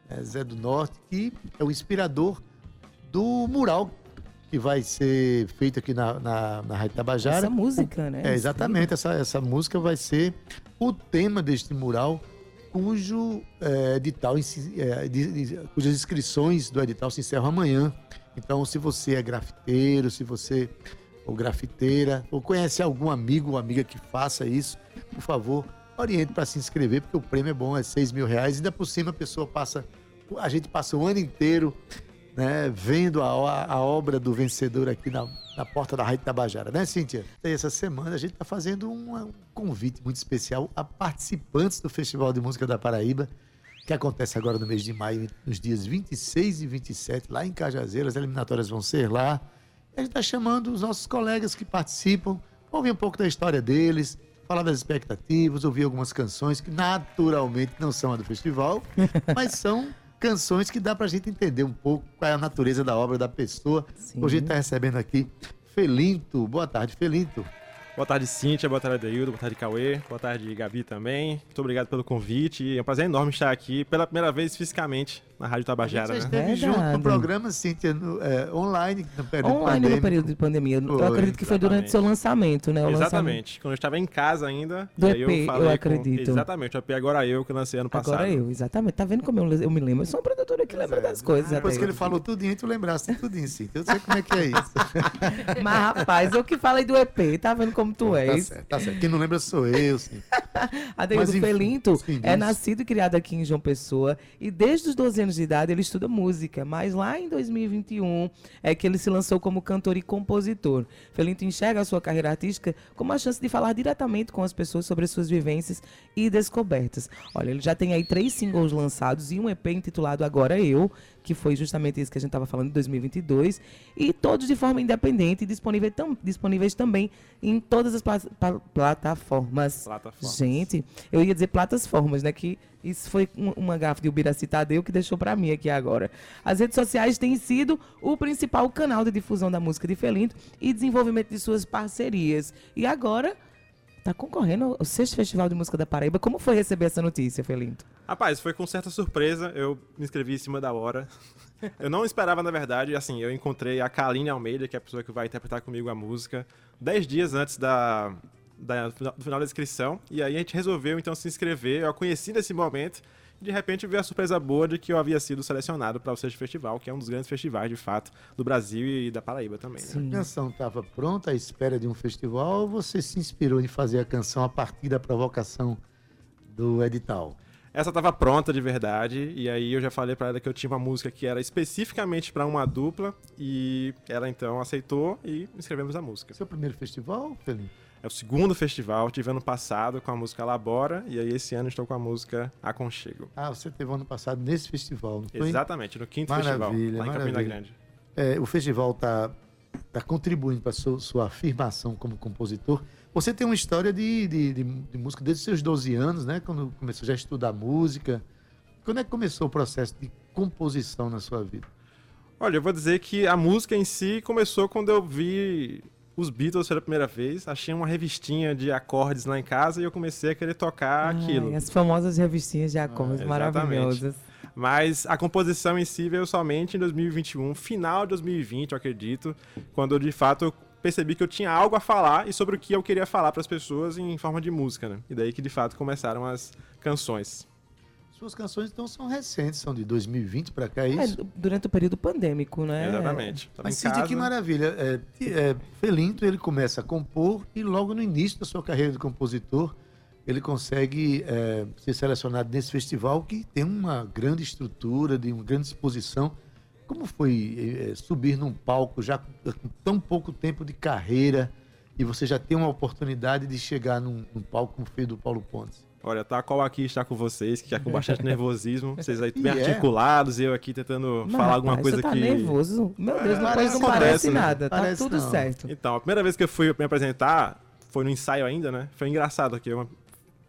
É Zé do Norte, que é o inspirador do mural que vai ser feito aqui na, na, na Rádio Tabajara. Essa música, né? É, exatamente. Essa, essa música vai ser o tema deste mural, cujo é, edital, é, de- de- cujas inscrições do edital se encerram amanhã. Então, se você é grafiteiro, se você ou grafiteira, ou conhece algum amigo ou amiga que faça isso, por favor, oriente para se inscrever, porque o prêmio é bom, é 6 mil reais. Ainda por cima a pessoa passa, a gente passa o ano inteiro né, vendo a, a- a obra do vencedor aqui na, na porta da Rádio Tabajara, né, Cíntia? E essa semana a gente está fazendo um, um convite muito especial a participantes do Festival de Música da Paraíba, que acontece agora no mês de maio, nos dias 26 e 27, lá em Cajazeiras. As eliminatórias vão ser lá. E a gente está chamando os nossos colegas que participam, ouvir um pouco da história deles, falar das expectativas, ouvir algumas canções que naturalmente não são a do festival, mas são canções que dá pra gente entender um pouco qual é a natureza da obra da pessoa. Sim. Hoje a gente está recebendo aqui Felinto. Boa tarde, Felinto. Boa tarde, Cíntia. Boa tarde, Adeildo. Boa tarde, Cauê. Boa tarde, Gabi também. Muito obrigado pelo convite. É um prazer enorme estar aqui pela primeira vez fisicamente na Rádio A gente Tabajara, já né? esteve junto no programa, Cíntia, no, é, online, no período Online no pandêmico. período de pandemia. Eu Foi, acredito que foi durante exatamente. seu lançamento, né? O lançamento. Exatamente. Quando eu estava em casa ainda. Do e aí EP, eu falei com- acredito. Exatamente. O EP Agora Eu, que eu lancei ano passado. Agora eu, exatamente. Tá vendo como eu, eu me lembro? Eu sou uma produtora que lembra das coisas. Depois até que ele eu. falou tudinho, tu lembraste de tudinho, Cíntia. Eu sei como é que é isso. Mas, rapaz, eu que falei do EP, tá vendo como tu tá és? certo, tá certo. Quem não lembra sou eu, sim. Adeildo enfim, Felinto sim, é nascido e criado aqui em João Pessoa e desde os 12 anos de idade ele estuda música, mas lá em 2021 é que ele se lançou como cantor e compositor. Felinto enxerga a sua carreira artística como a chance de falar diretamente com as pessoas sobre as suas vivências e descobertas. Olha, ele já tem aí três singles lançados e um EP intitulado Agora Eu, que foi justamente isso que a gente estava falando em 2022, e todos de forma independente disponíveis, tam- disponíveis também em todas as pla- plataformas. Plataformas. Gente, eu ia dizer plataformas, né? Que isso foi um- uma gafe de Ubiraci Tadeu que deixou pra mim aqui agora. As redes sociais têm sido o principal canal de difusão da música de Felinto e desenvolvimento de suas parcerias. E agora tá concorrendo ao sexto Festival de Música da Paraíba. Como foi receber essa notícia, Felinto? Rapaz, foi com certa surpresa. Eu me inscrevi em cima da hora. Eu não esperava, na verdade, assim, eu encontrei a Kaline Almeida, que é a pessoa que vai interpretar comigo a música, dez dias antes da, da- do final da inscrição. E aí a gente resolveu, então, se inscrever. Eu a conheci nesse momento. De repente veio a surpresa boa de que eu havia sido selecionado para o Sexto Festival, que é um dos grandes festivais, de fato, do Brasil e da Paraíba também. né? A canção estava pronta à espera de um festival ou você se inspirou em fazer a canção a partir da provocação do edital? Essa tava pronta de verdade, e aí eu já falei pra ela que eu tinha uma música que era especificamente pra uma dupla, e ela então aceitou e escrevemos a música. Seu primeiro festival, Felinto? É o segundo festival, tive ano passado com a música Labora, e aí esse ano estou com a música Aconchego. Ah, você teve ano passado nesse festival, não foi? Exatamente, no quinto Maravilha, festival, lá em Campina maravilha. Grande. É, o festival está tá contribuindo para sua, sua afirmação como compositor. Você tem uma história de, de, de, de música desde os seus 12 anos, né? Quando começou já a estudar música. Quando é que começou o processo de composição na sua vida? Olha, eu vou dizer que a música em si começou quando eu vi os Beatles pela primeira vez. Achei uma revistinha de acordes lá em casa e eu comecei a querer tocar aquilo. As famosas revistinhas de acordes Ah, maravilhosas. Mas a composição em si veio somente em 2021, final de 2020, eu acredito, quando eu, de fato eu percebi que eu tinha algo a falar e sobre o que eu queria falar para as pessoas em forma de música, né? E daí que de fato começaram as canções. Suas canções então são recentes, são de 2020 para cá, é É, isso? du- durante o período pandêmico, né? Exatamente. Tava Mas casa, que maravilha. É, é, Felinto, ele começa a compor e logo no início da sua carreira de compositor, ele consegue é, ser selecionado nesse festival que tem uma grande estrutura, de uma grande exposição. Como foi é, subir num palco já com tão pouco tempo de carreira e você já tem uma oportunidade de chegar num, num palco como fez do Paulo Pontes? Olha, tá qual aqui está com vocês, que é com bastante nervosismo. Vocês aí bem é? articulados eu aqui tentando Mas, falar alguma rapaz, coisa você tá que. nervoso? Meu Deus, não, Parece- não parece né? nada. Parece tá tudo não. certo. Então, a primeira vez que eu fui me apresentar foi no ensaio ainda, né? Foi engraçado aqui. Eu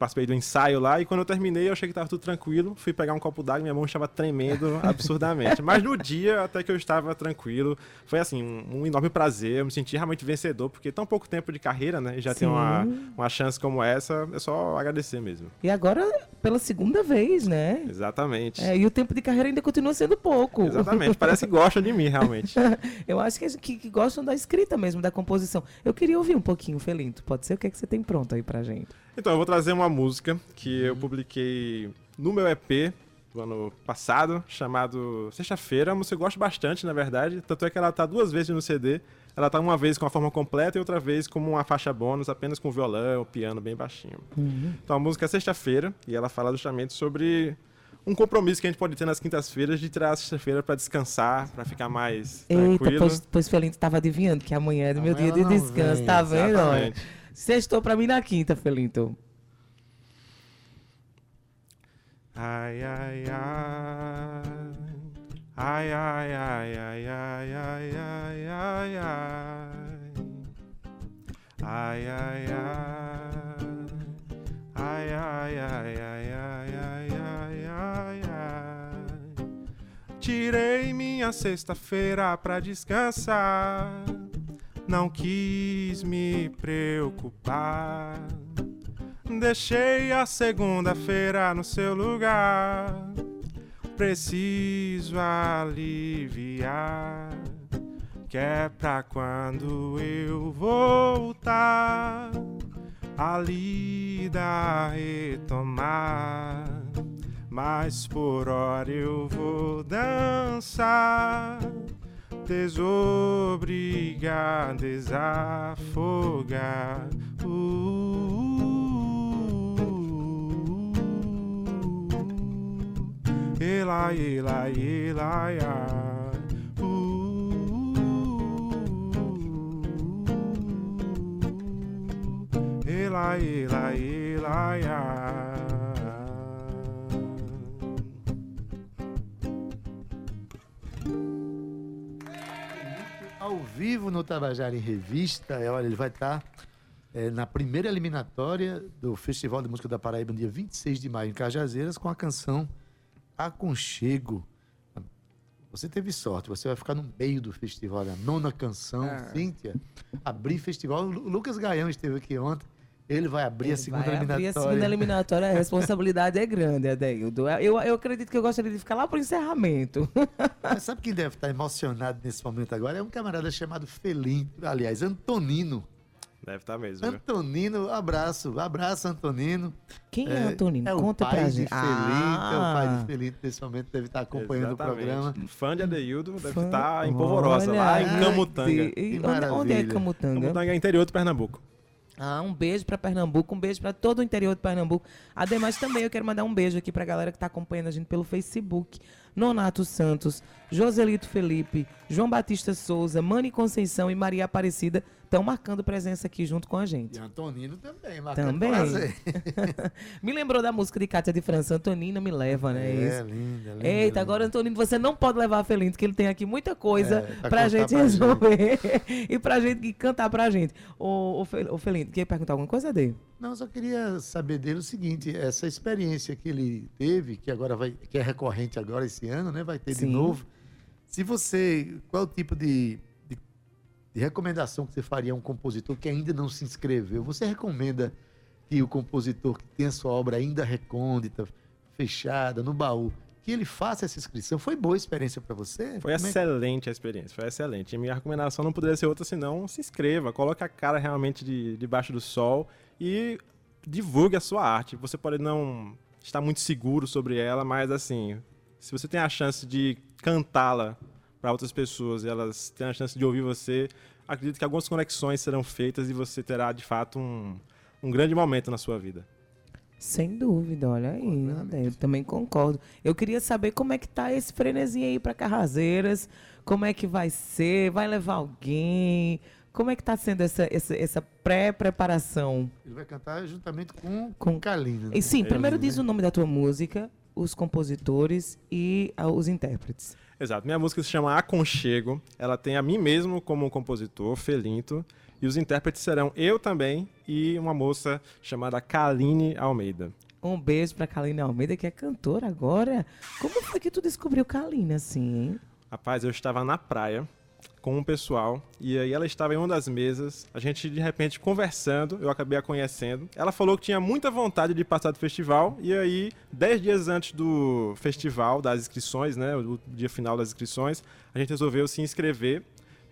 participei do ensaio lá e quando eu terminei eu achei que tava tudo tranquilo. Fui pegar um copo d'água e minha mão estava tremendo absurdamente. Mas no dia até que eu estava tranquilo, foi assim, um, um enorme prazer. Eu me senti realmente vencedor, porque tão pouco tempo de carreira, né? E já tem uma, uma chance como essa, é só agradecer mesmo. E agora, pela segunda vez, né? Exatamente. É, e o tempo de carreira ainda continua sendo pouco. Exatamente. Parece que gostam de mim, realmente. Eu acho que, que, que gostam da escrita mesmo, da composição. Eu queria ouvir um pouquinho, Felinto. Pode ser o que, é que você tem pronto aí pra gente? Então, eu vou trazer uma música que eu publiquei no meu EP do ano passado, chamado Sexta-feira. A música eu gosto bastante, na verdade. Tanto é que ela tá duas vezes no CD. Ela tá uma vez com a forma completa e outra vez como uma faixa bônus, apenas com violão, piano bem baixinho. Então a música é Sexta-feira e ela fala justamente sobre um compromisso que a gente pode ter nas quintas-feiras de tirar a sexta-feira pra descansar, pra ficar mais Eita, tranquilo. pois, pois Felinto tava adivinhando que amanhã é do meu dia de descanso, vem, tá vendo? Exatamente. Sextou pra mim na quinta, Felinto. Ai, ai, ai. Ai, ai, ai, ai, ai, ai, ai, ai, ai. Ai, ai, ai. Ai, ai, ai, ai, ai, ai, ai, ai, ai. Tirei minha sexta-feira pra descansar. Não quis me preocupar. Deixei a segunda-feira no seu lugar. Preciso aliviar. Que é pra quando eu voltar, a lida retomar. Mas por hora eu vou dançar. Desobrigar, desafogar. Uh, uh, uh, ela, ela, ela, ela. Ela, ela, Eli, I. Ao vivo no Tabajara em Revista, é, olha, ele vai estar é, na primeira eliminatória do Festival de Música da Paraíba, no dia 26 de maio, em Cajazeiras, com a canção Aconchego. Você teve sorte, você vai ficar no meio do festival, a nona canção, Cíntia. Abrir festival. O Lu- Lucas Gaião esteve aqui ontem. Ele vai abrir a Ele segunda vai eliminatória. Abrir a segunda eliminatória, a responsabilidade é grande, Adeildo. Eu, eu acredito que eu gostaria de ficar lá pro encerramento. Mas sabe quem deve estar emocionado nesse momento agora? É um camarada chamado Felim, aliás, Antonino. Deve estar mesmo. viu? Antonino, abraço, abraço, Antonino. Quem é, Antonino? É o Conta pai pra de gente. Felinto, é o pai Ah. de Felinto nesse momento deve estar acompanhando Exatamente. o programa. Fã de Adeildo deve Fã- estar em Polvorosa, lá em Camutanga. e- onde, onde é. Camutanga? Camutanga é interior do Pernambuco. Ah, um beijo pra Pernambuco, um beijo pra todo o interior de Pernambuco. Ademais, também eu quero mandar um beijo aqui pra galera que tá acompanhando a gente pelo Facebook. Nonato Santos, Joselito Felipe, João Batista Souza, Mani Conceição e Maria Aparecida estão marcando presença aqui junto com a gente. E Antonino também, marcando Também. prazer. me lembrou da música de Cátia de França, Antonina me leva, né? É, Isso. linda, linda. Eita, linda. agora, Antonino, você não pode levar a Felinto, que ele tem aqui muita coisa É, pra pra gente pra resolver e pra gente e cantar pra gente. Ô, ô, Fel- ô Felinto, quer perguntar alguma coisa dele? Não, só queria saber dele o seguinte, essa experiência que ele teve, que agora vai, que é recorrente agora esse ano, né? Vai ter Sim. de novo. Se você, qual é o tipo de, de, de recomendação que você faria a um compositor que ainda não se inscreveu? Você recomenda que o compositor que tem a sua obra ainda recôndita, fechada, no baú, que ele faça essa inscrição? Foi boa a experiência para você? Foi Como é- excelente a experiência, foi excelente. E minha recomendação não poderia ser outra senão se inscreva, coloque a cara realmente de, debaixo do sol e divulgue a sua arte. Você pode não estar muito seguro sobre ela, mas assim, se você tem a chance de cantá-la para outras pessoas e elas têm a chance de ouvir você, acredito que algumas conexões serão feitas e você terá de fato um, um grande momento na sua vida. Sem dúvida, olha aí. Eu também concordo. Eu queria saber como é que tá esse frenesim aí pra Carraseiras. Como é que vai ser? Vai levar alguém? Como é que tá sendo essa, essa, essa pré-preparação? Ele vai cantar juntamente com, Com- Kalina. né? E sim, primeiro né? diz o nome da tua música, os compositores e ah, os intérpretes. Exato. Minha música se chama Aconchego. Ela tem a mim mesmo como compositor, Felinto. E os intérpretes serão eu também e uma moça chamada Kaline Almeida. Um beijo pra Kaline Almeida, que é cantora agora. Como foi que tu descobriu Kaline assim, hein? Rapaz, eu estava na praia com um pessoal e aí ela estava em uma das mesas. A gente de repente conversando, eu acabei a conhecendo. Ela falou que tinha muita vontade de participar do festival e aí, dez dias antes do festival, das inscrições, né, o dia final das inscrições, a gente resolveu se inscrever,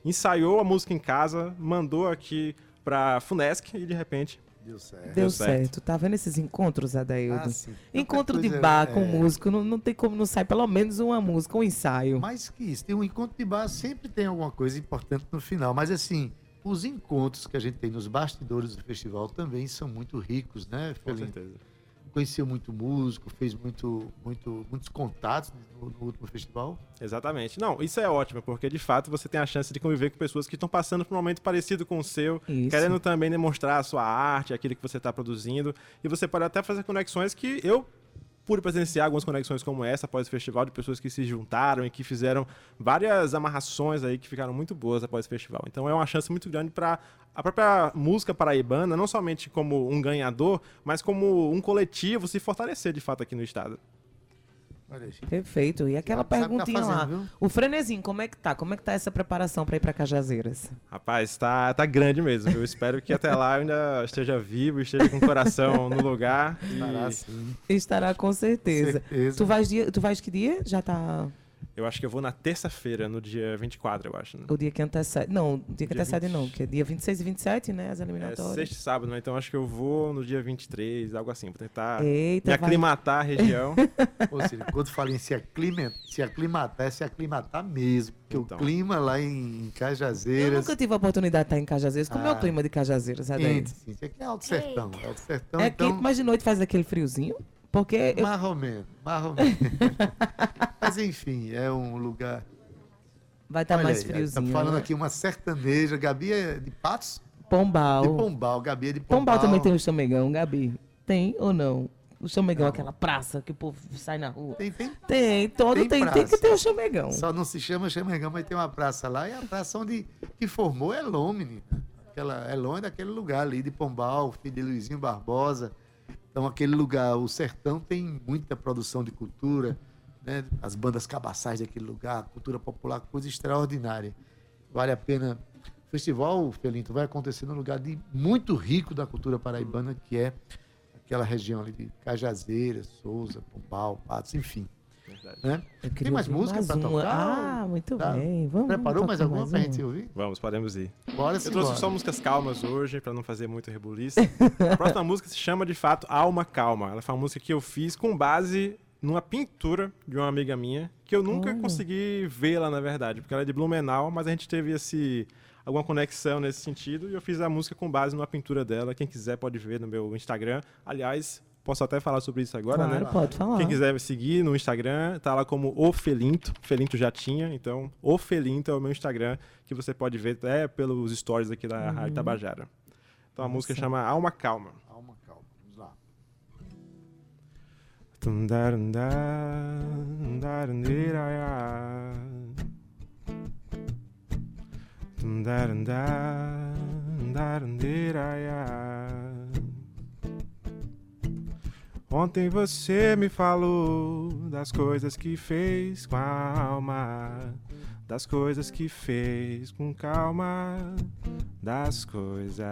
ensaiou a música em casa, mandou aqui pra Funesc e de repente Deu certo. Deu, Deu certo. certo. Tá vendo esses encontros, Adaildo? Ah, Encontro de coisa, bar com é. músico, não, não tem como não sair pelo menos uma música, um ensaio. Mais que isso, tem um encontro de bar, sempre tem alguma coisa importante no final. Mas assim, os encontros que a gente tem nos bastidores do festival também são muito ricos, né, com Felino? certeza. Conheceu muito músico, fez muito, muito, muitos contatos no, no último festival. Exatamente. Não, isso é ótimo, porque de fato você tem a chance de conviver com pessoas que estão passando por um momento parecido com o seu, Isso. querendo também demonstrar a sua arte, aquilo que você está produzindo. E você pode até fazer conexões que eu pude presenciar algumas conexões como essa após o festival, de pessoas que se juntaram e que fizeram várias amarrações aí que ficaram muito boas após o festival. Então é uma chance muito grande para a própria música paraibana, não somente como um ganhador, mas como um coletivo se fortalecer de fato aqui no estado. Perfeito. E aquela Sabe tá perguntinha lá. fazendo, viu? O frenesim, como é que tá? Como é que tá essa preparação pra ir pra Cajazeiras? Rapaz, tá, tá grande mesmo. Eu espero que até lá eu ainda esteja vivo, esteja com o coração no lugar. e Estará assim. Estará com certeza. Certeza. Tu vais, dia, tu vais que dia? Já tá eu acho que eu vou na terça-feira, no dia 24, eu acho. Né? o dia que antecede. Não, o dia que Dia antecede 20. não, que é dia 26 e 27, né? As É eliminatórias. sexta e sábado, né? Então acho que eu vou no dia 23, algo assim. Vou tentar Eita, me vai- aclimatar à região. Ou seja, quando fala em se, aclima, se aclimatar, é se aclimatar mesmo. Porque Então. o clima lá em Eu Cajazeiras. nunca tive a oportunidade de estar em Cajazeiras. Como é o Ah. clima de Cajazeiras, Adair? Sim. Isso aqui é Alto Sertão. Alto Sertão, É então. quente, mas de noite faz aquele friozinho? Porque eu, mais ou menos. Mas enfim, é um lugar. vai estar Olha mais aí, friozinho. Estamos falando né? aqui uma sertaneja. Gabi é de Patos? Pombal. De Pombal. Gabi é de Pombal. Pombal também tem o chamegão, Gabi? Tem ou não? O chamegão, aquela praça que o povo sai na rua. Tem, tem. Tem, todo Tem tem, tem, que ter o chamegão. Só não se chama Chamegão, mas tem uma praça lá. E a praça onde que formou é Lom, menina. Aquela, é é daquele lugar ali de Pombal, filho de Luizinho Barbosa. Então, aquele lugar, o sertão tem muita produção de cultura, né? As bandas cabaçais daquele lugar, cultura popular, coisa extraordinária. Vale a pena. O festival, Felinto, vai acontecer num lugar de, muito rico da cultura paraibana, que é aquela região ali de Cajazeiras, Souza, Pombal, Patos, enfim. Né? Tem mais música pra uma. tocar? Ah, muito Tá. bem. Vamos, Preparou vamos mais alguma pra uma. gente ouvir? Vamos, podemos ir. Bora Eu trouxe só músicas calmas hoje, pra não fazer muito rebuliço. A próxima música se chama, de fato, Alma Calma. Ela foi uma música que eu fiz com base numa pintura de uma amiga minha, que eu nunca Oh. consegui vê-la, na verdade, porque ela é de Blumenau, mas a gente teve esse alguma conexão nesse sentido e eu fiz a música com base numa pintura dela. Quem quiser pode ver no meu Instagram. Aliás, posso até falar sobre isso agora, claro, né? pode falar. Quem quiser me seguir no Instagram, tá lá como O Felinto. Felinto já tinha, então O Felinto é o meu Instagram, que você pode ver até pelos stories aqui da Rádio Tabajara. Então a música chama Alma Calma. Calma, calma. Vamos lá. Ontem você me falou das coisas que fez com a alma, das coisas que fez com calma, das coisas.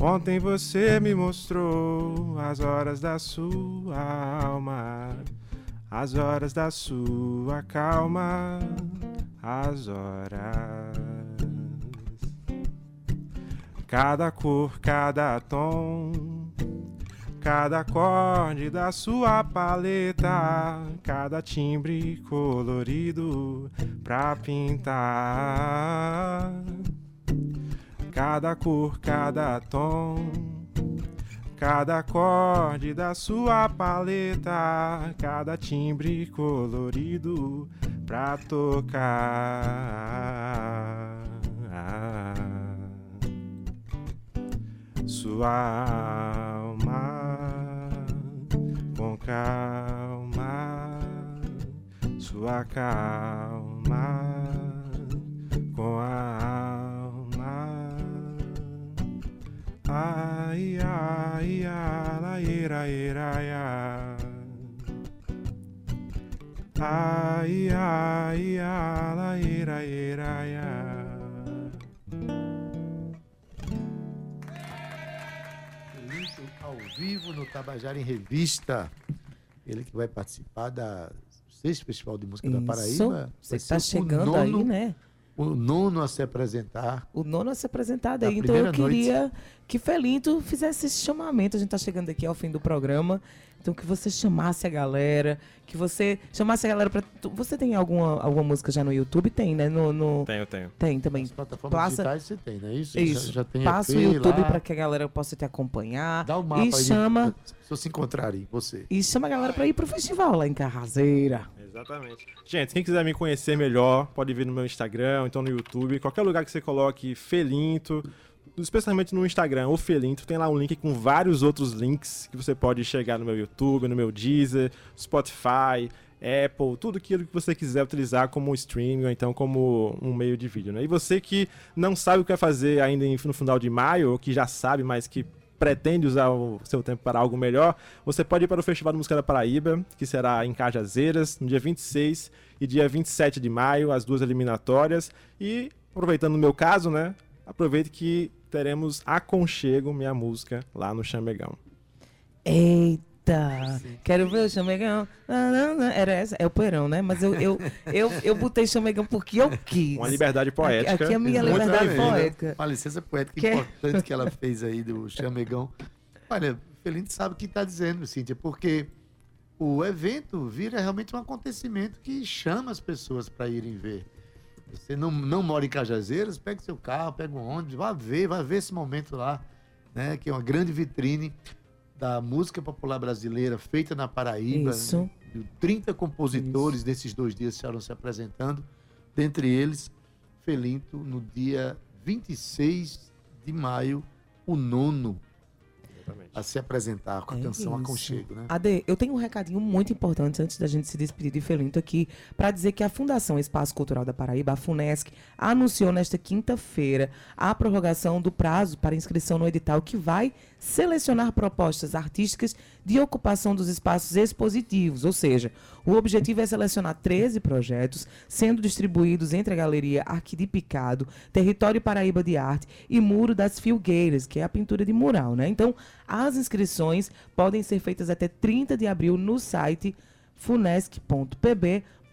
Ontem você me mostrou as horas da sua alma, as horas da sua calma, as horas. Cada cor, cada tom, cada acorde da sua paleta, cada timbre colorido pra pintar. Cada cor, cada tom, cada acorde da sua paleta, cada timbre colorido pra tocar. Sua alma com calma, sua calma com a alma. Ai, ai, ai, la, ira. Ai, ai, ai, ira, ira, ia. Felinto ao vivo no Tabajara em Revista. Ele que vai participar da sexto Festival de Música da Isso. Paraíba. Você está chegando aí, nono- né? O nono a se apresentar. O nono a ser apresentado Da aí. Então eu primeira noite. queria que Felinto fizesse esse chamamento. A gente está chegando aqui ao fim do programa. Então que você chamasse a galera, que você chamasse a galera para. Você tem alguma, alguma música já no YouTube? Tem, né? No, no- Tenho, tenho. Tem também. As plataformas Passa- digitais você tem, não é isso? Isso. Já, já tem Passa o YouTube para que a galera possa te acompanhar. Dá o mapa e aí. chama, Se se encontrarem, você. e chama a galera para ir pro festival lá em Carrazeira. Exatamente. Gente, quem quiser me conhecer melhor, pode vir no meu Instagram, ou então no YouTube, qualquer lugar que você coloque Felinto, especialmente no Instagram, o Felinto, tem lá um link com vários outros links que você pode chegar no meu YouTube, no meu Deezer, Spotify, Apple, tudo aquilo que você quiser utilizar como streaming ou então como um meio de vídeo. Né? E você que não sabe o que vai fazer ainda no final de maio, ou que já sabe, mas que pretende usar o seu tempo para algo melhor, você pode ir para o Festival de Música da Paraíba, que será em Cajazeiras, no dia 26 e dia 27 de maio, as duas eliminatórias. E, aproveitando o meu caso, né, aproveite que teremos Aconchego, minha música, lá no Chamegão. Eita! Quero ver o chamegão. Não, não. Era essa? É o poeirão, né? Mas eu, eu, eu, eu botei chamegão porque eu quis. Uma liberdade poética. Aqui, aqui é a minha muito liberdade bem-vinda. poética. Uma licença poética Que- importante que ela fez aí do Chamegão. Olha, Felinto sabe o que está dizendo, Cíntia, porque o evento vira realmente um acontecimento que chama as pessoas para irem ver. Você não, não mora em Cajazeiras, pega seu carro, pega um ônibus, vá ver, vá ver esse momento lá, né? Que é uma grande vitrine da música popular brasileira feita na Paraíba. Isso. Né? 30 compositores nesses dois dias estarão se apresentando, dentre eles Felinto, no dia 26 de maio, o nono Exatamente. a se apresentar com a É canção isso. Aconchego, né? Ade, eu tenho um recadinho muito importante antes da gente se despedir de Felinto aqui, para dizer que a Fundação Espaço Cultural da Paraíba, a FUNESC, anunciou nesta quinta-feira a prorrogação do prazo para inscrição no edital que vai selecionar propostas artísticas de ocupação dos espaços expositivos, ou seja, o objetivo é selecionar 13 projetos, sendo distribuídos entre a Galeria Arqui de Picado, Território Paraíba de Arte e Muro das Filgueiras, que é a pintura de mural, né? Então, as inscrições podem ser feitas até 30 de abril no site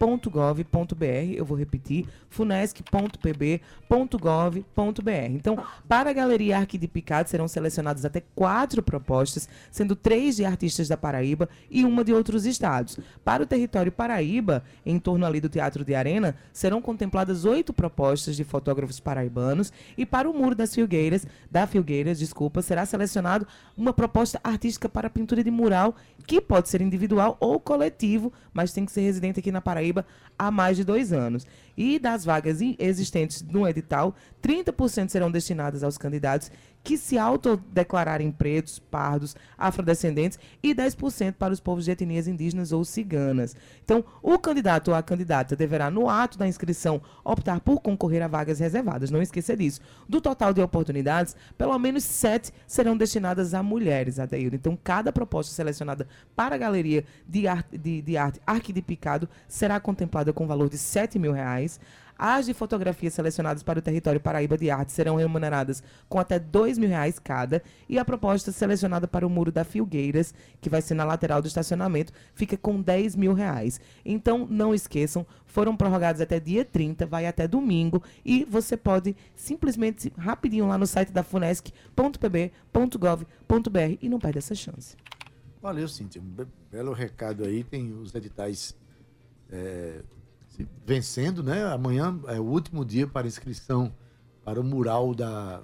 funesc.pb.gov.br Eu vou repetir, funesc.pb.gov.br. Então, para a Galeria Arque de Picado serão selecionadas até quatro propostas, sendo três de artistas da Paraíba e uma de outros estados. Para o território Paraíba, em torno ali do Teatro de Arena, serão contempladas oito propostas de fotógrafos paraibanos e para o Muro das Filgueiras, da Filgueiras, desculpa, será selecionado uma proposta artística para pintura de mural que pode ser individual ou coletivo, mas tem que ser residente aqui na Paraíba há mais de dois anos. E das vagas existentes no edital, 30% serão destinadas aos candidatos que se autodeclararem pretos, pardos, afrodescendentes e 10% para os povos de etnias indígenas ou ciganas. Então, o candidato ou a candidata deverá, no ato da inscrição, optar por concorrer a vagas reservadas. Não esqueça disso. Do total de oportunidades, pelo menos sete serão destinadas a mulheres, Adeildo. Então, cada proposta selecionada para a galeria de arte, de, de arte Arque de Picado será contemplada com valor de 7 mil reais. As de fotografia selecionadas para o território Paraíba de Arte serão remuneradas com até dois mil reais cada. E a proposta selecionada para o Muro da Filgueiras, que vai ser na lateral do estacionamento, fica com 10 mil reais. Então, não esqueçam, foram prorrogados até dia 30, vai até domingo. E você pode simplesmente, rapidinho, lá no site da funesc.pb.gov.br e não perde essa chance. Valeu, Cíntia. Um be- belo recado aí. Tem os editais é, vencendo, né? Amanhã é o último dia para inscrição para o mural da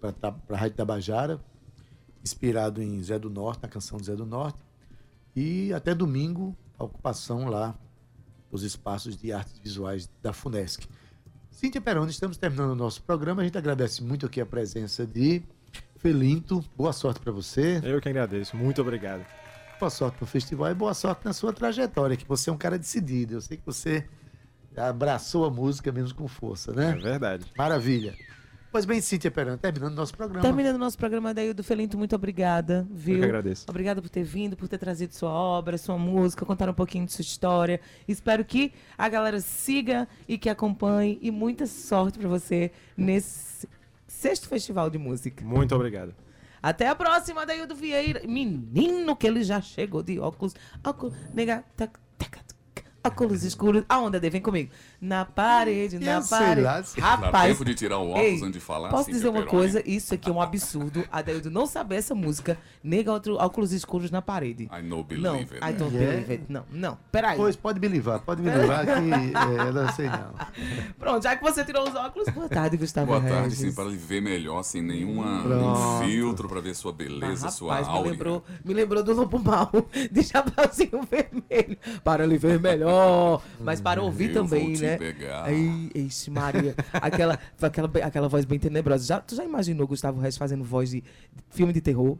para a Rádio Tabajara, inspirado em Zé do Norte, na canção de Zé do Norte. E até domingo, a ocupação lá dos espaços de artes visuais da FUNESC. Cíntia Peroni, estamos terminando o nosso programa. A gente agradece muito aqui a presença de Felinto. Boa sorte para você. Eu que agradeço. Muito obrigado. Boa sorte no festival e boa sorte na sua trajetória, que você é um cara decidido. Eu sei que você abraçou a música mesmo com força, É né? verdade. Maravilha. Pois bem, Cíntia Perano, terminando nosso programa. Terminando o nosso programa, Adeildo Felinto, muito obrigada, viu? Eu que agradeço. Obrigada por ter vindo, por ter trazido sua obra, sua música, contar um pouquinho de sua história. Espero que a galera siga e que acompanhe. E muita sorte para você nesse sexto festival de música. Muito obrigado. Até a próxima, Adeildo Vieira. Menino, que ele já chegou de óculos. Óculos, nega, óculos escuros. Aonde, Ade? Vem comigo. Na parede, na Eu sei parede. lá, se- Dá Rapaz, tempo de tirar o óculos Ei, antes de falar? Posso Cíntia dizer uma coisa? Isso aqui é um absurdo. Adeildo não saber essa música. Nega outro, óculos escuros na parede. I know believe Não, it. I don't Yeah. believe it. Não, não. Peraí. Pois, pode me livrar, pode me livrar que é, eu não sei não. Pronto, já que você tirou os óculos. Boa tarde, Gustavo Boa tarde, Regis. sim, para lhe ver melhor, sem nenhuma Pronto. um filtro, para ver sua Ah, beleza, sua rapaz, me lembrou, me lembrou do Lobo Mal, de Chapeuzinho Vermelho. Para lhe ver melhor, mas para ouvir Eu também, vou te né? pegar. Ixi, Maria. Aquela, aquela, aquela voz bem tenebrosa. Já, tu já imaginou Gustavo Regis fazendo voz de, de filme de terror?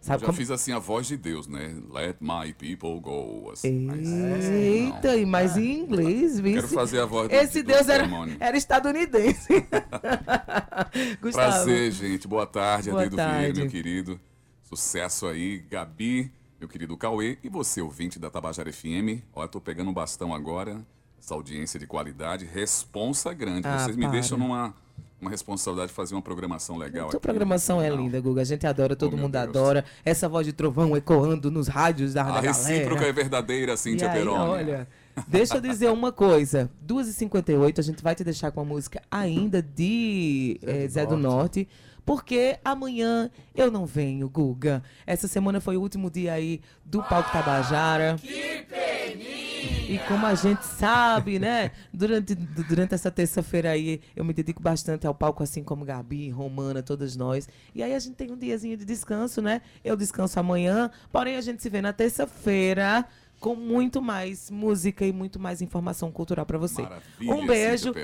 Sabe Já como... fiz assim a voz de Deus, né? Let my people go. Assim, mas- Eita, e mais em inglês, viu? Quero fazer a voz do- Esse do Deus era, demônio. era estadunidense. Prazer, gente. Boa tarde, Boa Vieira, tarde. meu querido. Sucesso aí, Gabi, meu querido Cauê. E você, ouvinte da Tabajara FM. Olha, tô pegando um bastão agora. Essa audiência de qualidade. Responsa grande. Ah, Vocês me para. deixam numa uma responsabilidade de fazer uma programação legal Sua aqui. programação é linda, Guga. A gente adora, todo Oh, mundo Deus. adora. Essa voz de trovão ecoando nos rádios da, da A recíproca galera. é verdadeira, E Cíntia aí, Peroni. olha, deixa eu dizer uma coisa. 2h58, a gente vai te deixar com a música ainda de Zé do Zé do Norte. Porque amanhã eu não venho, Guga. Essa semana foi o último dia aí do Palco Tabajara. E como a gente sabe, né? Durante, du- durante essa terça-feira aí, eu me dedico bastante ao palco, assim como Gabi, Romana, todas nós. E aí a gente tem um diazinho de descanso, né? Eu descanso amanhã, porém a gente se vê na terça-feira com muito mais música e muito mais informação cultural pra você. Maravilha, um beijo. Não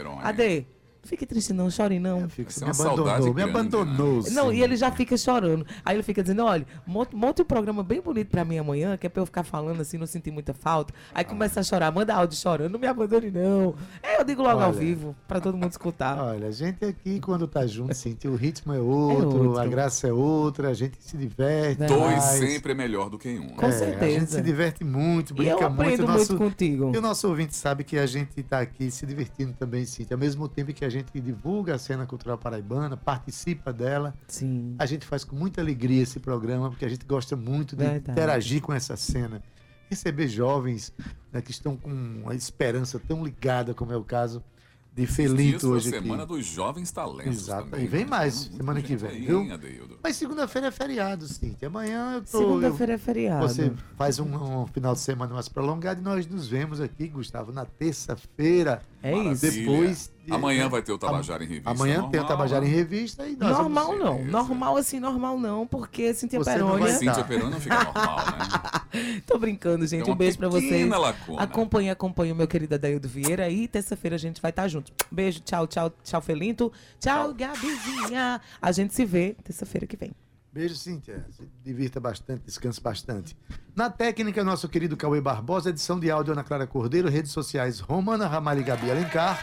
fique triste não, chore não. Fica, Vai ser me abandonou, me grande, abandonou. Não, sim. e ele já fica chorando. Aí ele fica dizendo, olha, monte, monte um programa bem bonito pra mim amanhã, que é pra eu ficar falando assim, não sentir muita falta. Aí começa a chorar, manda áudio chorando, não me abandone não. É, eu digo logo ao Olha. vivo, pra todo mundo escutar. Olha, a gente aqui, quando tá junto, sim, o ritmo é outro, outro. a graça é outra, a gente se diverte. Dois mais. sempre é melhor do que um. Com É, A gente certeza. se diverte muito, E eu brinca aprendo muito. muito, Nosso, contigo. E o nosso ouvinte sabe que a gente está aqui se divertindo também, sim. Ao mesmo tempo que a gente divulga a cena cultural paraibana, participa dela, Sim. a gente faz com muita alegria esse programa, porque a gente gosta muito de Verdade. interagir com essa cena. receber jovens né, que estão com uma esperança tão ligada, como é o caso de a hoje aqui. semana dos jovens talentos Exato. também, E vem né? mais, semana que vem, aí, viu? Adeildo? Mas segunda-feira é feriado, Cintia. Amanhã eu tô. Segunda-feira é feriado. Você faz um, um final de semana mais prolongado e nós nos vemos aqui, Gustavo, na terça-feira. É isso. Maravilha. Depois de- Amanhã vai ter o Tabajara em Revista. Amanhã tem o normal, Tabajara em né? revista e nós Normal não. Beleza. Normal assim, normal não, porque Cintia Você não vai Perônia. dar. Cíntia Peroni não fica normal, né? Tô brincando, gente. Tem Um beijo pra vocês. lacuna. Acompanhe, acompanhe o meu querido Adaildo Vieira e terça-feira a gente vai estar junto. Beijo, tchau, tchau, tchau, Felinto. Tchau, Gabizinha. A gente se vê terça-feira que vem. Beijo, Cíntia. Se divirta bastante, descanse bastante. Na técnica, nosso querido Cauê Barbosa, edição de áudio Ana Clara Cordeiro, redes sociais Romana Ramalho e Gabi Alencar.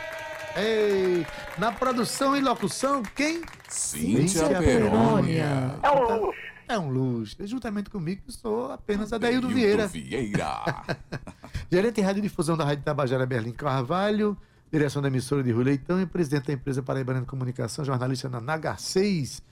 Ei, na produção e locução, quem? Cíntia Cíntia Perônia. É um luxo. É um luxo. Juntamente comigo, que sou apenas Adaildo Vieira. Vieira. Gerente de radiodifusão da Rádio Tabajara Berlim Carvalho, direção da emissora de Rui Leitão e presidente da empresa Paraibana de Comunicação, jornalista na Nagar 6.